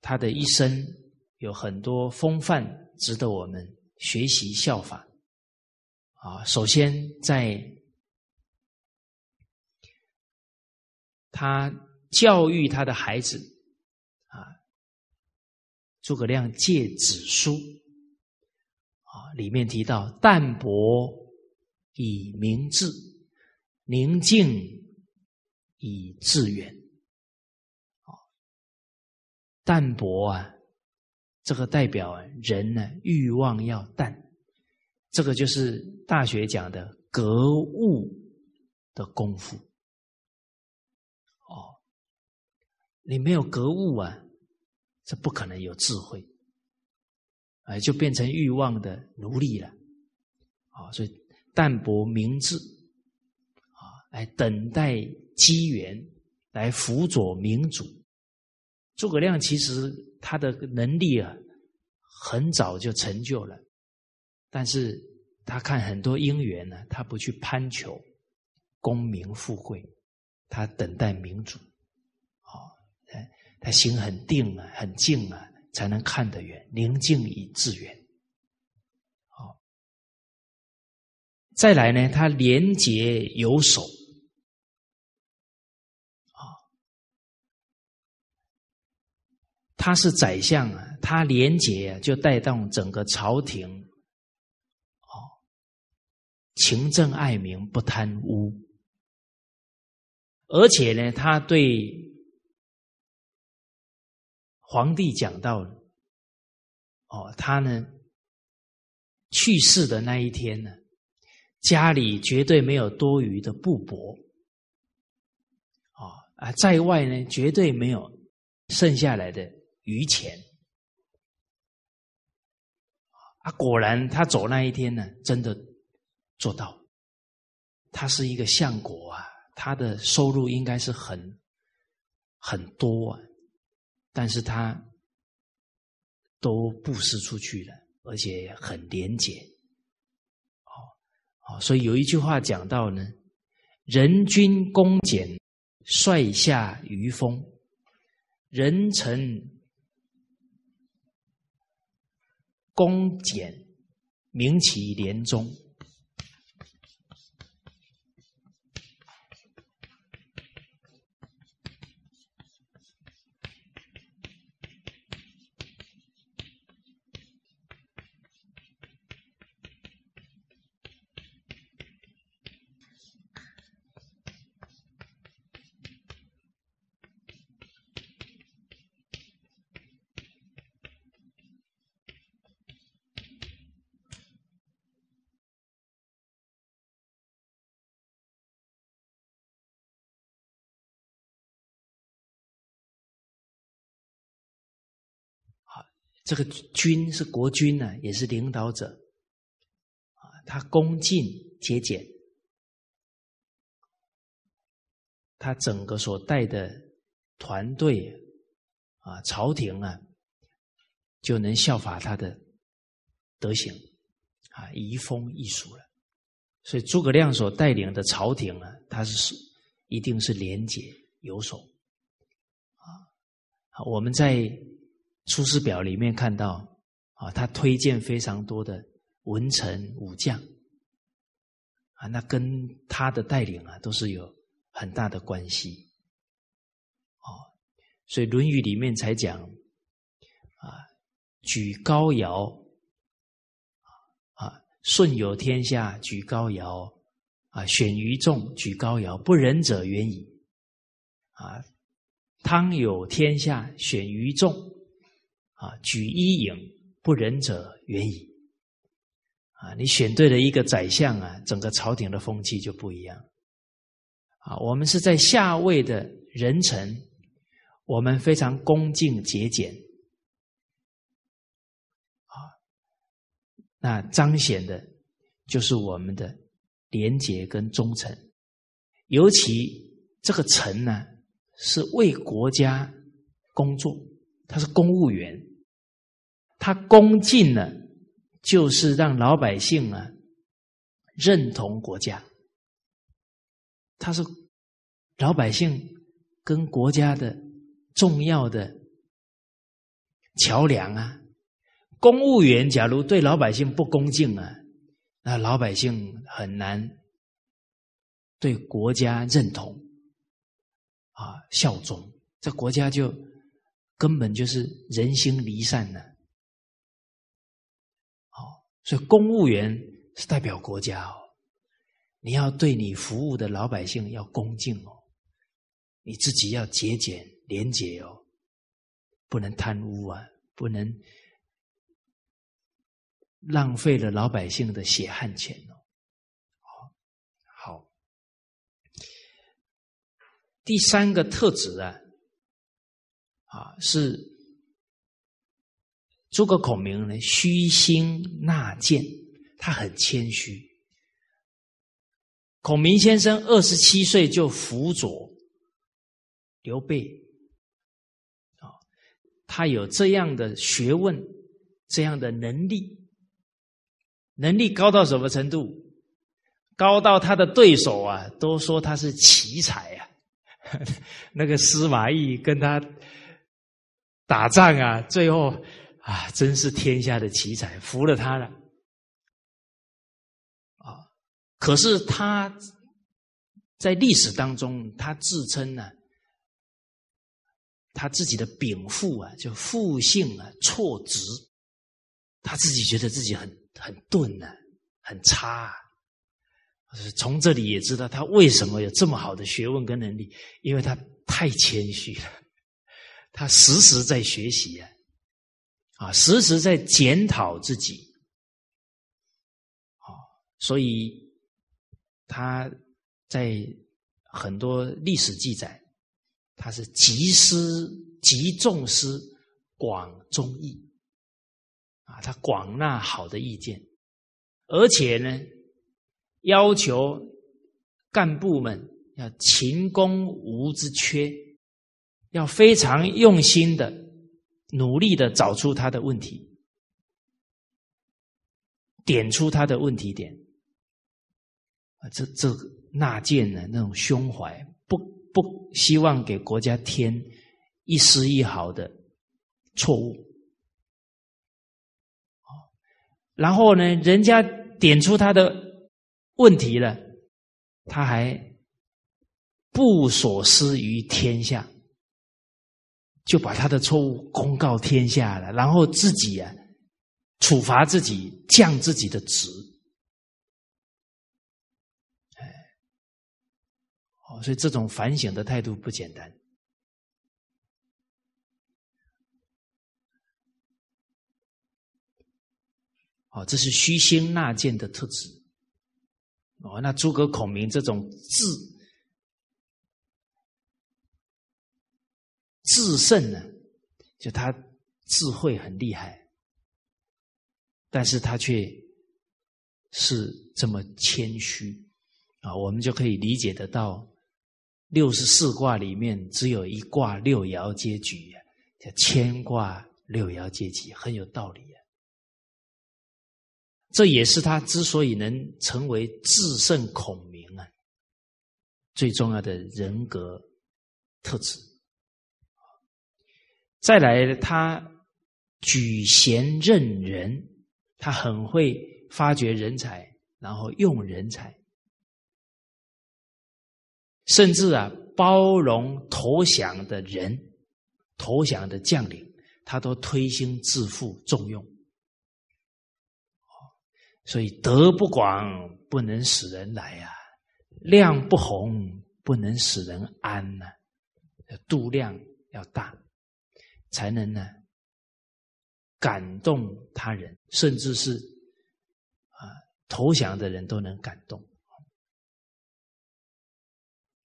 他的一生有很多风范。值得我们学习效法啊！首先，在他教育他的孩子啊，诸葛亮借子书，里面提到淡泊以明志，宁静以致远，淡泊啊。这个代表人呢欲望要淡，这个就是大学讲的格物的功夫。哦，你没有格物啊，这不可能有智慧，哎，就变成欲望的奴隶了。啊，所以淡泊明志，啊，来等待机缘，来辅佐民主。诸葛亮其实他的能力啊，很早就成就了，但是他看很多因缘呢，他不去攀求功名富贵，他等待民主。哦，他心很定啊，很静啊，才能看得远，宁静以致远。好，再来呢，他廉洁有守。他是宰相啊，他廉洁，就带动整个朝廷，哦，勤政爱民，不贪污，而且呢，他对皇帝讲到，哦，他呢去世的那一天呢，家里绝对没有多余的布帛，啊啊，在外呢，绝对没有剩下来的。余钱啊，果然他走那一天呢，真的做到。他是一个相国啊，他的收入应该是很很多啊，但是他都布施出去了，而且很廉洁。哦哦，所以有一句话讲到呢：人君恭俭，率下于风；人臣。公俭，明其廉忠。这个君是国君呢，也是领导者啊。他恭敬节俭，他整个所带的团队啊，朝廷啊，就能效法他的德行啊，移风易俗了。所以诸葛亮所带领的朝廷啊，他是一定是廉洁有守啊。我们在。《出师表》里面看到，啊，他推荐非常多的文臣武将，啊，那跟他的带领啊，都是有很大的关系，哦，所以《论语》里面才讲，啊，举高尧，啊，舜有天下，举高尧，啊，选于众，举高尧，不仁者远矣，啊，汤有天下，选于众。啊，举一影不仁者远矣。啊，你选对了一个宰相啊，整个朝廷的风气就不一样。啊，我们是在下位的人臣，我们非常恭敬节俭。啊，那彰显的就是我们的廉洁跟忠诚。尤其这个臣呢，是为国家工作。他是公务员，他恭敬呢，就是让老百姓啊认同国家。他是老百姓跟国家的重要的桥梁啊。公务员假如对老百姓不恭敬啊，那老百姓很难对国家认同啊效忠，这国家就。根本就是人心离散呢。好，所以公务员是代表国家哦，你要对你服务的老百姓要恭敬哦，你自己要节俭廉洁哦，不能贪污啊，不能浪费了老百姓的血汗钱哦。好，好，第三个特质啊。啊，是诸葛孔明呢，虚心纳谏，他很谦虚。孔明先生二十七岁就辅佐刘备，啊，他有这样的学问，这样的能力，能力高到什么程度？高到他的对手啊，都说他是奇才啊。那个司马懿跟他打仗啊，最后啊，真是天下的奇才，服了他了。啊，可是他在历史当中，他自称呢，他自己的禀赋啊，就复姓啊错直，他自己觉得自己很很钝呢，很差。啊从这里也知道他为什么有这么好的学问跟能力，因为他太谦虚了，他时时在学习啊，啊，时时在检讨自己，啊，所以他在很多历史记载，他是极思极重视广中义，啊，他广纳好的意见，而且呢。要求干部们要勤工无之缺，要非常用心的、努力的找出他的问题，点出他的问题点。啊，这这纳谏的那种胸怀，不不希望给国家添一丝一毫的错误。然后呢，人家点出他的。问题了，他还不所思于天下，就把他的错误公告天下了，然后自己啊处罚自己，降自己的职。哎，哦，所以这种反省的态度不简单。哦，这是虚心纳谏的特质。哦，那诸葛孔明这种自自胜呢，就他智慧很厉害，但是他却是这么谦虚啊，我们就可以理解得到，六十四卦里面只有一卦六爻皆举，叫乾卦六爻皆吉，很有道理啊。这也是他之所以能成为至圣孔明啊，最重要的人格特质。再来，他举贤任人，他很会发掘人才，然后用人才，甚至啊，包容投降的人、投降的将领，他都推心置腹重用。所以德不广不能使人来呀，量不宏不能使人安呐，度量要大，才能呢感动他人，甚至是啊投降的人都能感动。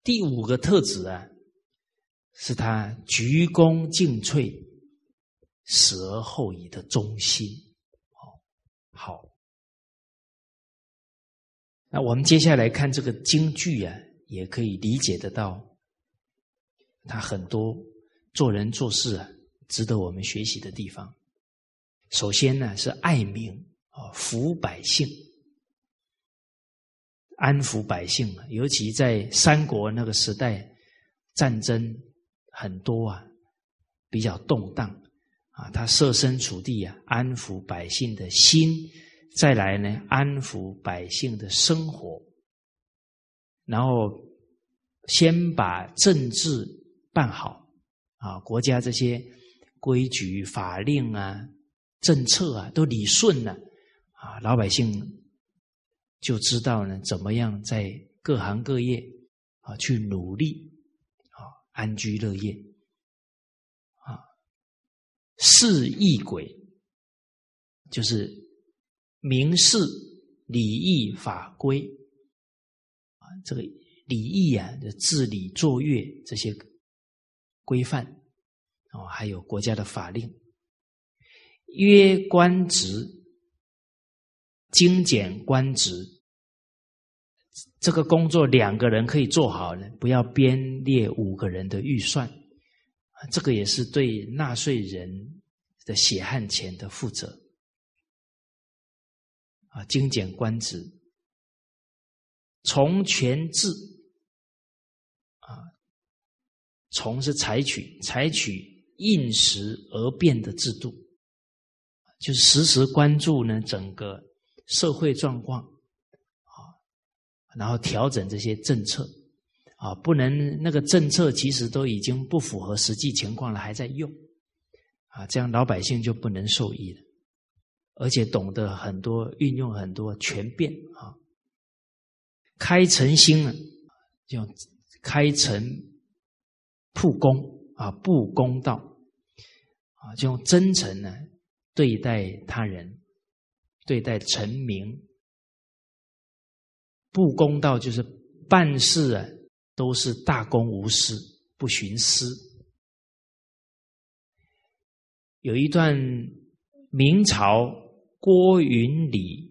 第五个特质啊，是他鞠躬尽瘁，死而后已的忠心。好，那我们接下来看这个京剧啊，也可以理解得到，他很多做人做事啊，值得我们学习的地方。首先呢，是爱民啊，抚百姓，安抚百姓啊，尤其在三国那个时代，战争很多啊，比较动荡啊，他设身处地啊，安抚百姓的心。再来呢，安抚百姓的生活，然后先把政治办好啊，国家这些规矩、法令啊、政策啊都理顺了。啊，老百姓就知道呢，怎么样在各行各业啊去努力啊，安居乐业。啊，是义轨就是。明示礼义法规。啊，这个礼义啊，的治理作乐这些规范。哦，还有国家的法令，约官职、精简官职，这个工作两个人可以做好呢，不要编列五个人的预算，这个也是对纳税人的血汗钱的负责。啊，精简官职，从权制，啊，从是采取采取应时而变的制度，就是时时关注呢整个社会状况，啊，然后调整这些政策，啊，不能那个政策其实都已经不符合实际情况了，还在用，啊，这样老百姓就不能受益了。而且懂得很多，运用很多权变啊，开诚心啊，就开诚布公啊，布公道啊，就用真诚呢对待他人，对待臣民。不公道就是办事啊，都是大公无私，不徇私。有一段明朝。郭云礼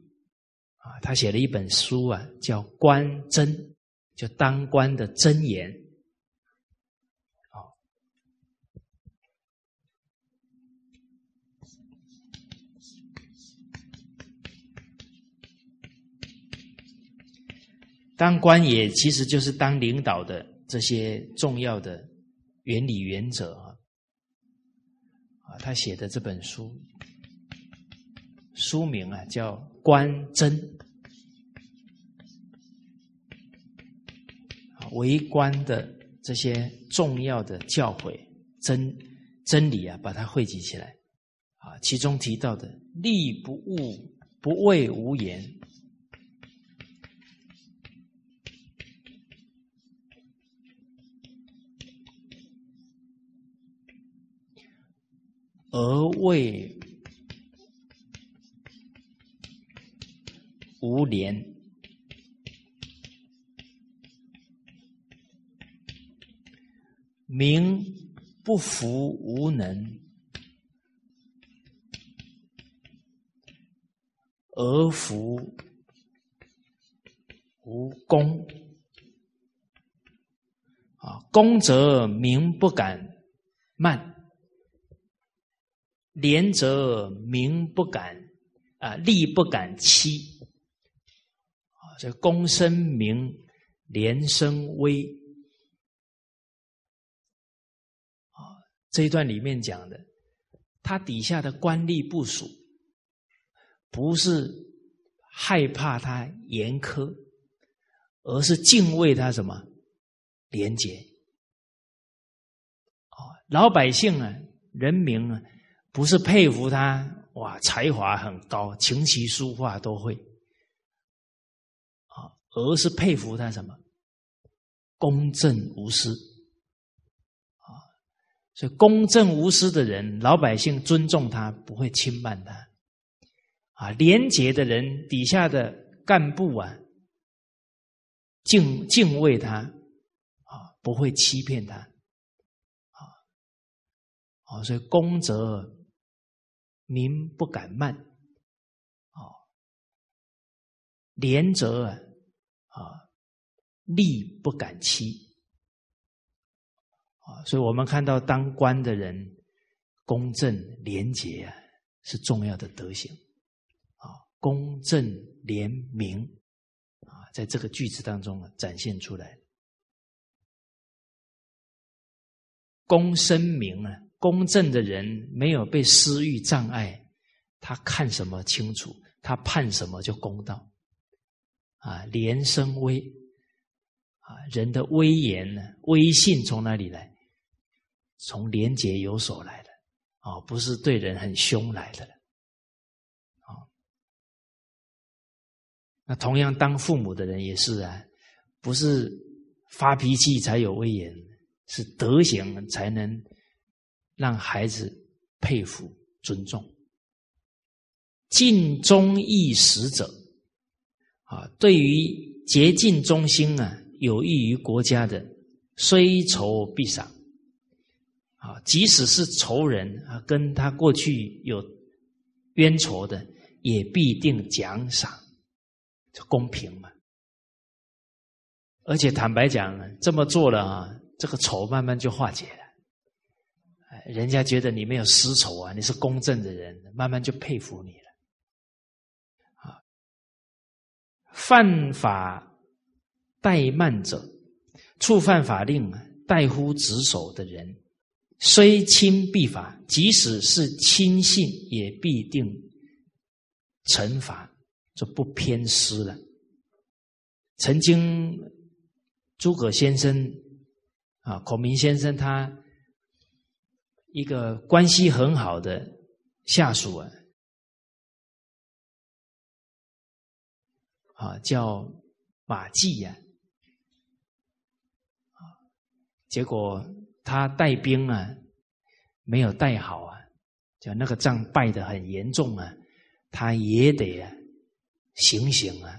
啊，他写了一本书啊，叫《官箴》，就当官的箴言。当官也其实就是当领导的这些重要的原理原则啊。啊，他写的这本书。书名啊，叫《观真》，为官的这些重要的教诲、真真理啊，把它汇集起来啊。其中提到的“利不误，不畏无言”，而为。无廉，民不服无能，而服无功。啊，功则民不敢慢，廉则民不敢啊，利不敢欺啊。这公生明，廉生威。啊，这一段里面讲的，他底下的官吏部署，不是害怕他严苛，而是敬畏他什么廉洁。哦，老百姓啊，人民啊，不是佩服他哇，才华很高，琴棋书画都会。啊而是佩服他什么公正无私啊，所以公正无私的人，老百姓尊重他，不会轻慢他啊。廉洁的人，底下的干部啊，敬敬畏他啊，不会欺骗他啊。啊，所以公则民不敢慢啊，廉则啊。啊，利不敢欺啊，所以我们看到当官的人公正廉洁啊，是重要的德行啊，公正廉明啊，在这个句子当中啊展现出来。公生明啊，公正的人没有被私欲障碍，他看什么清楚，他判什么就公道。啊，廉生威，啊，人的威严呢？威信从哪里来？从廉洁有所来的，啊，不是对人很凶来的，啊。那同样，当父母的人也是啊，不是发脾气才有威严，是德行才能让孩子佩服、尊重，尽忠义使者。啊，对于竭尽忠心啊，有益于国家的，虽仇必赏。啊，即使是仇人啊，跟他过去有冤仇的，也必定奖赏，就公平嘛。而且坦白讲，这么做了啊，这个仇慢慢就化解了。人家觉得你没有私仇啊，你是公正的人，慢慢就佩服你了。啊，犯法怠慢者，触犯法令怠忽职守的人，虽亲必罚，即使是亲信，也必定惩罚，就不偏私了。曾经。诸葛先生啊，孔明先生，他一个关系很好的下属啊，啊叫马季呀，啊，结果他带兵啊没有带好啊，就那个仗败的很严重啊，他也得啊行刑啊，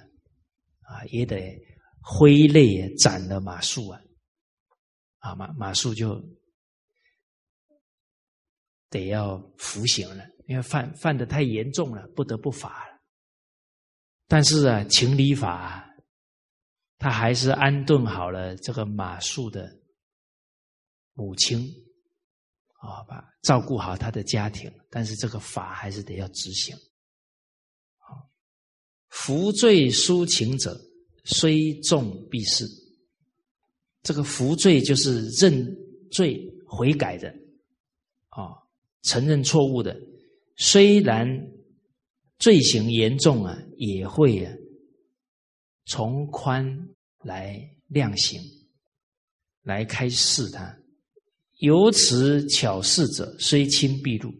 啊也得。挥泪斩了马谡啊！啊马马谡就得要服刑了，因为犯犯的太严重了，不得不罚了。但是啊，情理法他还是安顿好了这个马谡的母亲啊，把照顾好他的家庭。但是这个法还是得要执行。啊，服罪抒情者。虽重必是，这个服罪就是认罪悔改的，啊，承认错误的。虽然罪行严重啊，也会啊从宽来量刑，来开示他。由此巧事者，虽轻必入。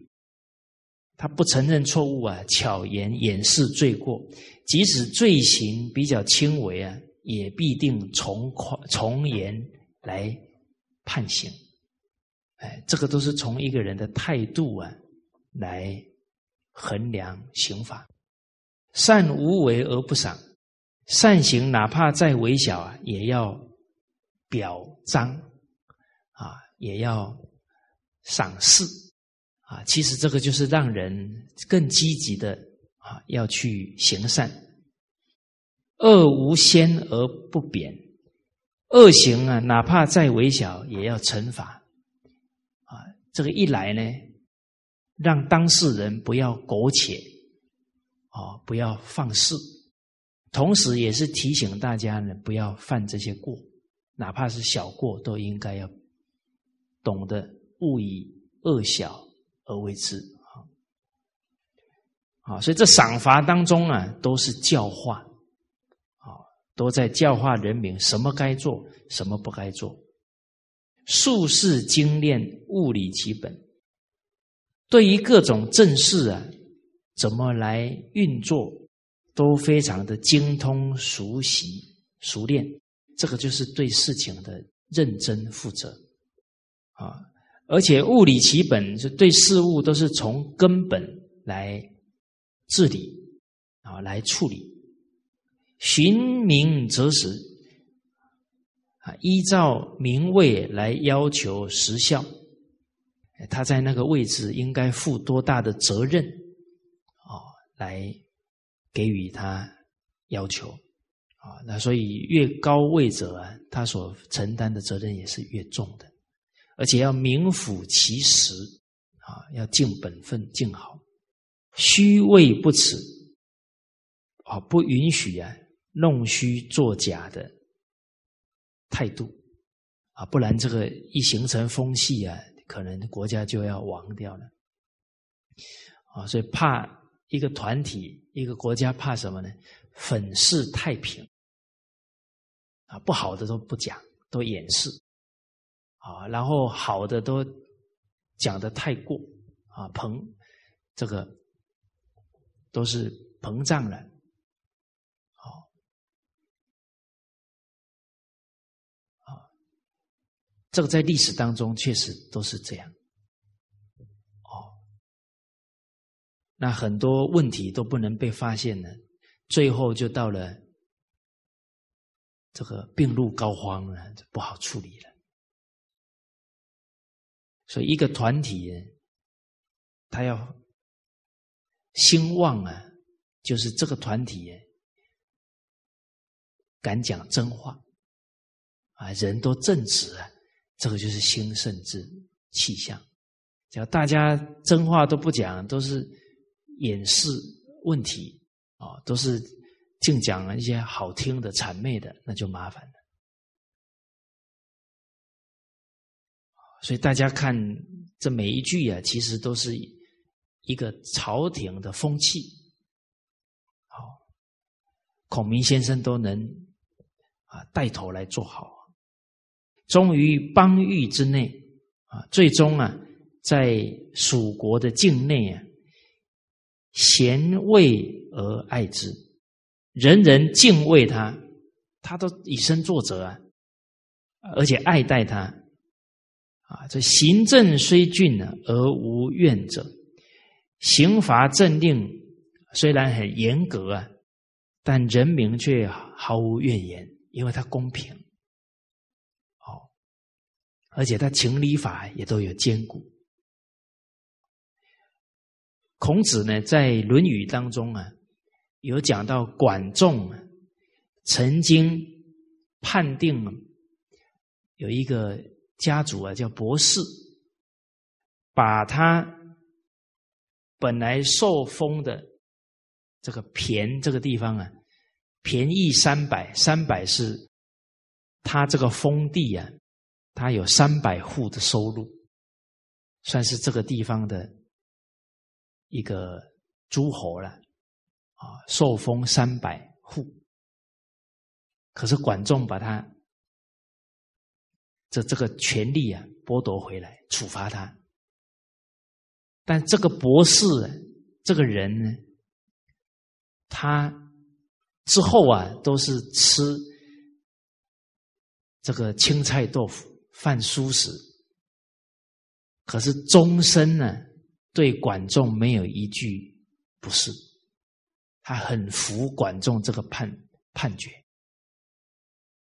他不承认错误啊，巧言掩饰罪过。即使罪行比较轻微啊，也必定从宽从严来判刑。哎，这个都是从一个人的态度啊来衡量刑法。善无为而不赏，善行哪怕再微小啊，也要表彰啊，也要赏识啊。其实这个就是让人更积极的。啊，要去行善，恶无先而不贬，恶行啊，哪怕再微小，也要惩罚。这个一来呢，让当事人不要苟且，啊，不要放肆，同时也是提醒大家呢，不要犯这些过，哪怕是小过，都应该要懂得勿以恶小而为之。啊，所以这赏罚当中啊，都是教化，啊，都在教化人民什么该做，什么不该做。术士精炼，物理其本。对于各种政事啊，怎么来运作，都非常的精通、熟悉、熟练。这个就是对事情的认真负责啊，而且物理其本，是对事物都是从根本来。治理啊，来处理，寻名择实啊，依照名位来要求实效。他在那个位置应该负多大的责任啊？来给予他要求啊。那所以越高位者啊，他所承担的责任也是越重的，而且要名副其实啊，要尽本分，尽好。虚位不耻啊，不允许啊弄虚作假的态度啊，不然这个一形成风气啊，可能国家就要亡掉了啊。所以怕一个团体、一个国家怕什么呢？粉饰太平啊，不好的都不讲，都掩饰啊，然后好的都讲的太过啊，膨这个。都是膨胀了，好，啊，这个在历史当中确实都是这样，哦，那很多问题都不能被发现呢，最后就到了这个病入膏肓了，就不好处理了。所以一个团体，他要。兴旺啊，就是这个团体敢讲真话啊，人都正直啊，这个就是兴盛之气象。只要大家真话都不讲，都是掩饰问题啊，都是净讲一些好听的谄媚的，那就麻烦了。所以大家看这每一句啊，其实都是一个朝廷的风气。好，孔明先生都能啊带头来做好，终于邦域之内啊，最终啊。在蜀国的境内啊，贤位而爱之，人人敬畏他，他都以身作则啊，而且爱戴他啊。这行政虽峻呢，而无怨者；刑罚政令虽然很严格啊，但人民却毫无怨言，因为他公平。而且他情理法也都有兼顾。孔子呢，在《论语》当中啊，有讲到管仲曾经判定有一个家族啊，叫博士，把他本来受封的这个田这个地方啊，便宜三百，三百是他这个封地啊，他有三百户的收入，算是这个地方的。一个诸侯了，啊，受封三百户，可是管仲把他这这个权利啊剥夺回来，处罚他。但这个博士这个人呢，他之后啊都是吃这个青菜豆腐饭蔬食，可是终身呢。对管仲没有一句不是，他很服管仲这个判判决，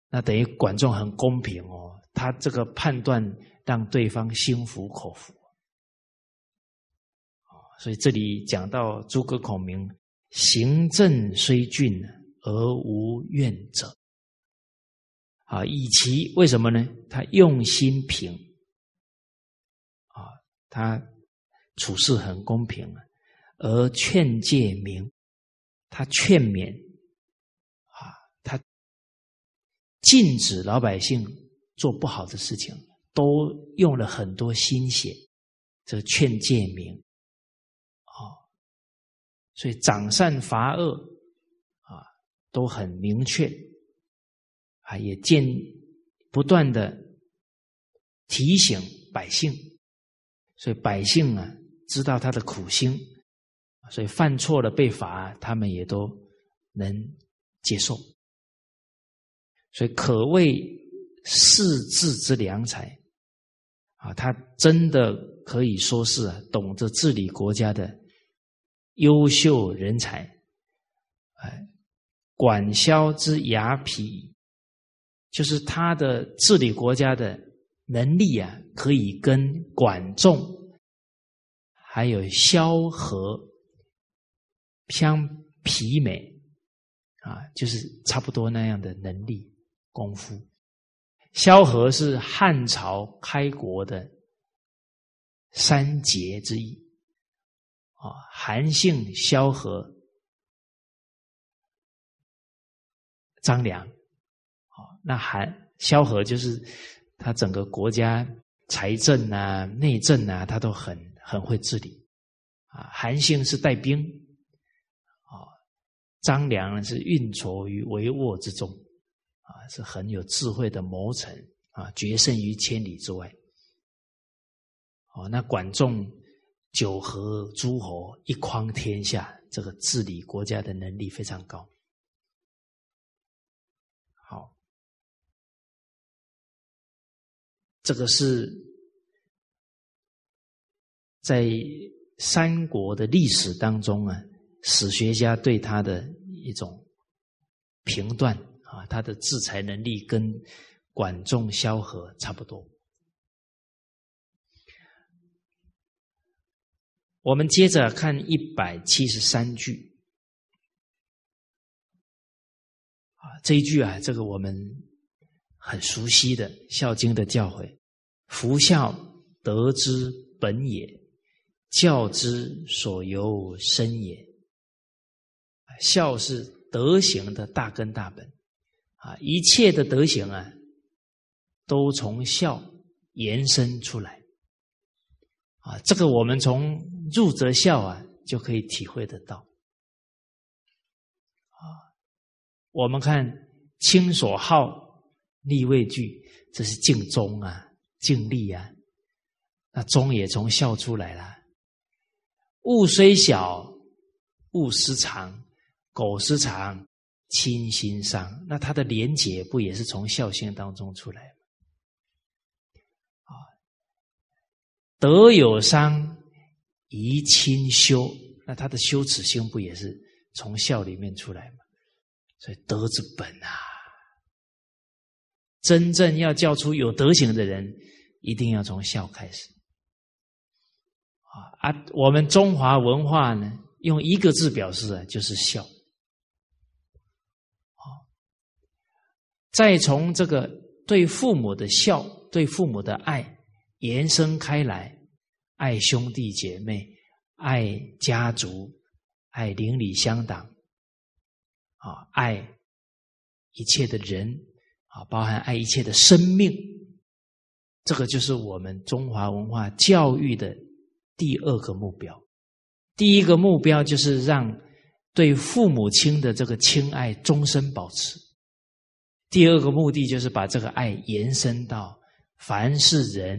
那等于管仲很公平哦，他这个判断让对方心服口服，所以这里讲到诸葛孔明行政虽峻而无怨者，啊，以其为什么呢？他用心平，啊，他。处事很公平而劝诫明，他劝勉啊，他禁止老百姓做不好的事情，都用了很多心血，这劝诫明啊，所以长善罚恶啊，都很明确啊，也见不断的提醒百姓，所以百姓啊。知道他的苦心，所以犯错了被罚，他们也都能接受，所以可谓世治之良才啊！他真的可以说是懂得治理国家的优秀人才，哎，管萧之牙皮，就是他的治理国家的能力啊，可以跟管仲。还有萧何相媲美啊，就是差不多那样的能力功夫。萧何是汉朝开国的三杰之一啊，韩信、萧何、张良，那韩萧何就是他整个国家财政啊、内政啊，他都很。很会治理，啊，韩信是带兵，啊，张良是运筹于帷幄之中，啊，是很有智慧的谋臣，啊，决胜于千里之外。哦，那管仲九合诸侯，一匡天下，这个治理国家的能力非常高。这个是。在三国的历史当中啊，史学家对他的一种评断啊，他的制裁能力跟管仲、萧何差不多。我们接着看一百七十三句啊，这一句啊，这个我们很熟悉的《孝经》的教诲：“夫孝，德之本也，教之所由生也。”孝是德行的大根大本啊，一切的德行啊，都从孝延伸出来啊。这个我们从入则孝啊，就可以体会得到啊。我们看亲所好，立位具，这是敬忠啊，尽力啊。那忠也从孝出来了。物虽小，勿私藏。苟失常，亲心伤。那他的廉洁不也是从孝心当中出来吗？啊，德有伤，贻亲羞。那他的羞耻心不也是从孝里面出来吗？所以德之本啊，真正要教出有德行的人，一定要从孝开始。啊啊，我们中华文化呢，用一个字表示啊，就是孝。再从这个对父母的孝、对父母的爱延伸开来，爱兄弟姐妹、爱家族、爱邻里乡党，啊，爱一切的人，啊，包含爱一切的生命，这个就是我们中华文化教育的第二个目标。第一个目标就是让对父母亲的这个亲爱终身保持。第二个目的就是把这个爱延伸到凡是人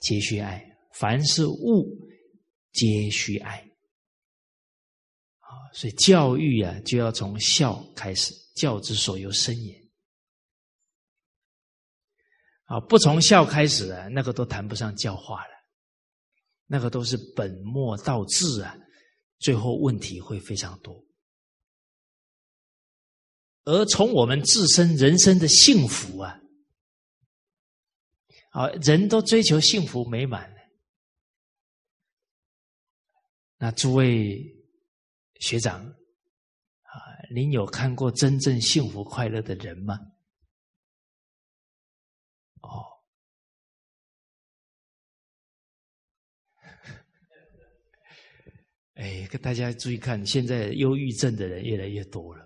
皆需爱，凡是物皆需爱。啊，所以教育啊，就要从孝开始，教之所由生也。啊，不从孝开始啊，那个都谈不上教化了，那个都是本末倒置啊，最后问题会非常多。而从我们自身人生的幸福啊，啊，人都追求幸福美满。那诸位学长啊，您有看过真正幸福快乐的人吗？哦，哎，大家注意看，现在忧郁症的人越来越多了。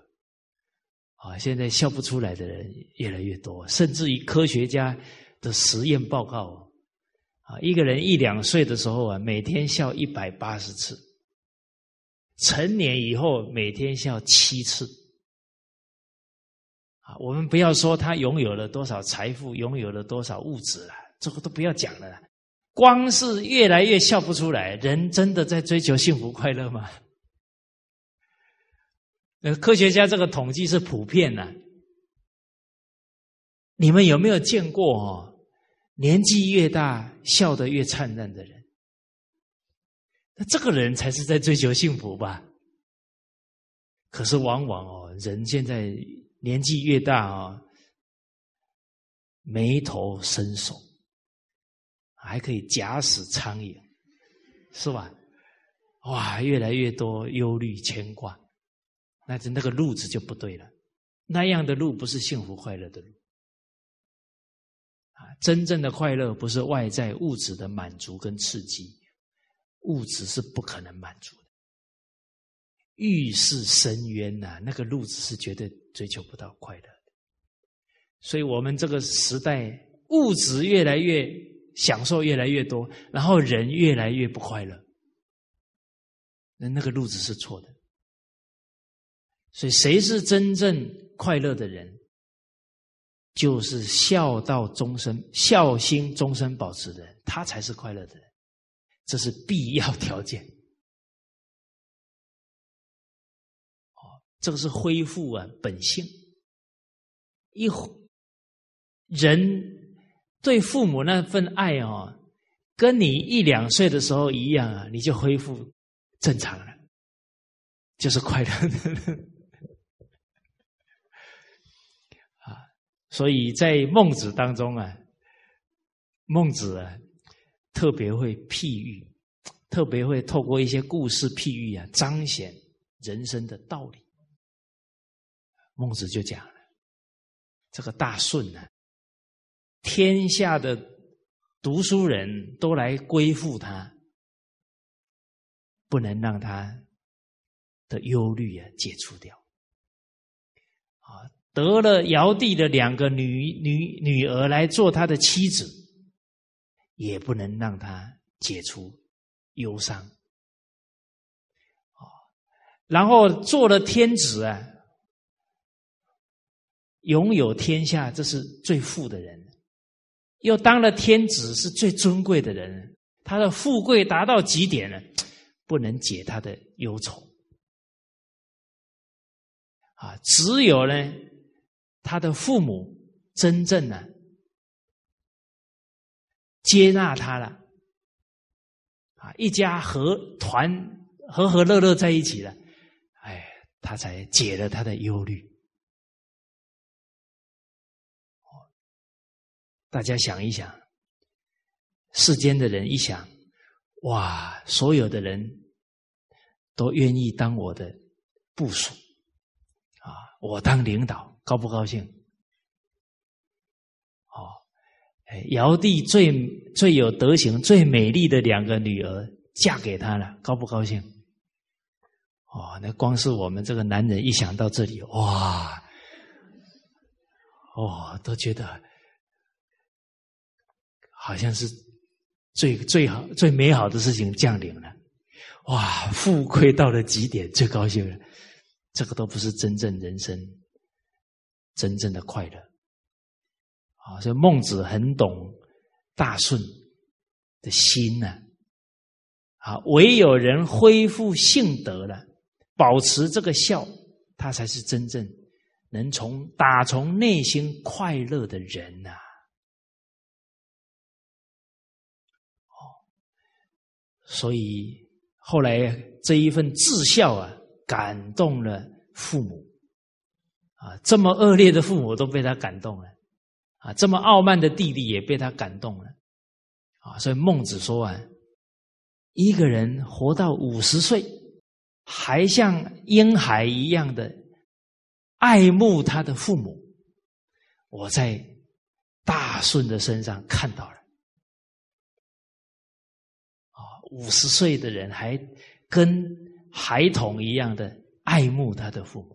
啊，现在笑不出来的人越来越多，甚至于科学家的实验报告，啊，一个人一两岁的时候啊，每天笑一百八十次，成年以后每天笑七次，啊，我们不要说他拥有了多少财富，拥有了多少物质了，这个都不要讲了，光是越来越笑不出来，人真的在追求幸福快乐吗？呃，科学家这个统计是普遍的。你们有没有见过哦？年纪越大，笑得越灿烂的人，那这个人才是在追求幸福吧？可是往往哦，人现在年纪越大啊，眉头深锁，还可以假死苍蝇，是吧？哇，越来越多忧虑牵挂。那是那个路子就不对了，那样的路不是幸福快乐的路啊！真正的快乐不是外在物质的满足跟刺激，物质是不可能满足的。欲是深渊呐，那个路子是绝对追求不到快乐的。所以我们这个时代，物质越来越享受越来越多，然后人越来越不快乐，那那个路子是错的。所以，谁是真正快乐的人？就是孝道终身、孝心终身保持的人，他才是快乐的人。这是必要条件。哦，这个是恢复啊本性。一人对父母那份爱哦，跟你一两岁的时候一样啊，你就恢复正常了，就是快乐的。所以在孟子当中啊，孟子啊特别会譬喻，特别会透过一些故事譬喻啊，彰显人生的道理。孟子就讲了，这个大舜呢，天下的读书人都来归附他，不能让他的忧虑啊解除掉。啊，得了尧帝的两个女女女儿来做他的妻子，也不能让他解除忧伤。啊，然后做了天子啊，拥有天下，这是最富的人。又当了天子，是最尊贵的人，他的富贵达到极点了，不能解他的忧愁。啊，只有呢，他的父母真正呢接纳他了，啊，一家和团和和乐乐在一起了，哎，他才解了他的忧虑。大家想一想，世间的人一想，哇，所有的人都愿意当我的部属，啊，我当领导，高不高兴？哦，哎，尧帝最最有德行、最美丽的两个女儿嫁给他了，高不高兴？哦，那光是我们这个男人一想到这里，哇，哦，都觉得。好像是最最好、最美好的事情降临了，哇！富贵到了极点，最高兴了。这个都不是真正人生真正的快乐啊！所以孟子很懂大顺的心呢。啊，唯有人恢复性德了，保持这个孝，他才是真正能从打从内心快乐的人呐。所以后来这一份至孝啊，感动了父母啊，这么恶劣的父母都被他感动了啊，这么傲慢的弟弟也被他感动了啊。所以孟子说啊，一个人活到五十岁，还像婴孩一样的爱慕他的父母，我在大顺的身上看到了。五十岁的人还跟孩童一样的爱慕他的父母，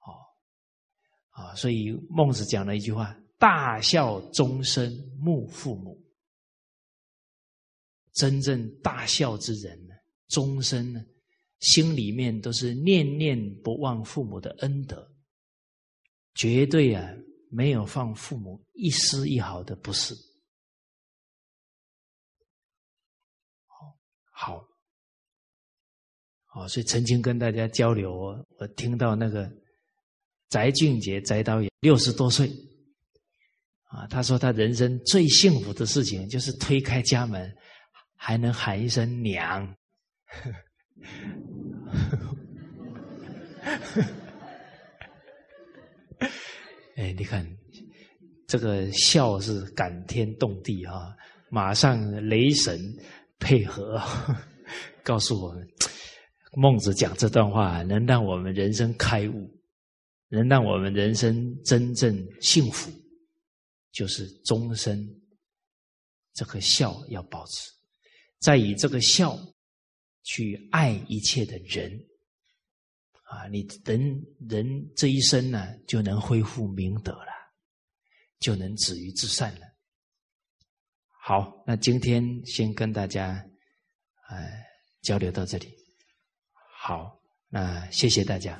哦，啊，所以孟子讲了一句话：“大孝终身慕父母。”真正大孝之人呢，终身呢，心里面都是念念不忘父母的恩德，绝对啊，没有放父母一丝一毫的不是。好，哦，所以曾经跟大家交流，我我听到那个翟俊杰翟导演六十多岁，啊，他说他人生最幸福的事情就是推开家门还能喊一声娘。哎，你看这个笑是感天动地啊，马上雷神。配合，告诉我们，孟子讲这段话能让我们人生开悟，能让我们人生真正幸福，就是终身这个孝要保持，再以这个孝去爱一切的人，啊，你人人这一生呢就能恢复明德了，就能止于至善了。好，那今天先跟大家，呃，交流到这里。好，那谢谢大家。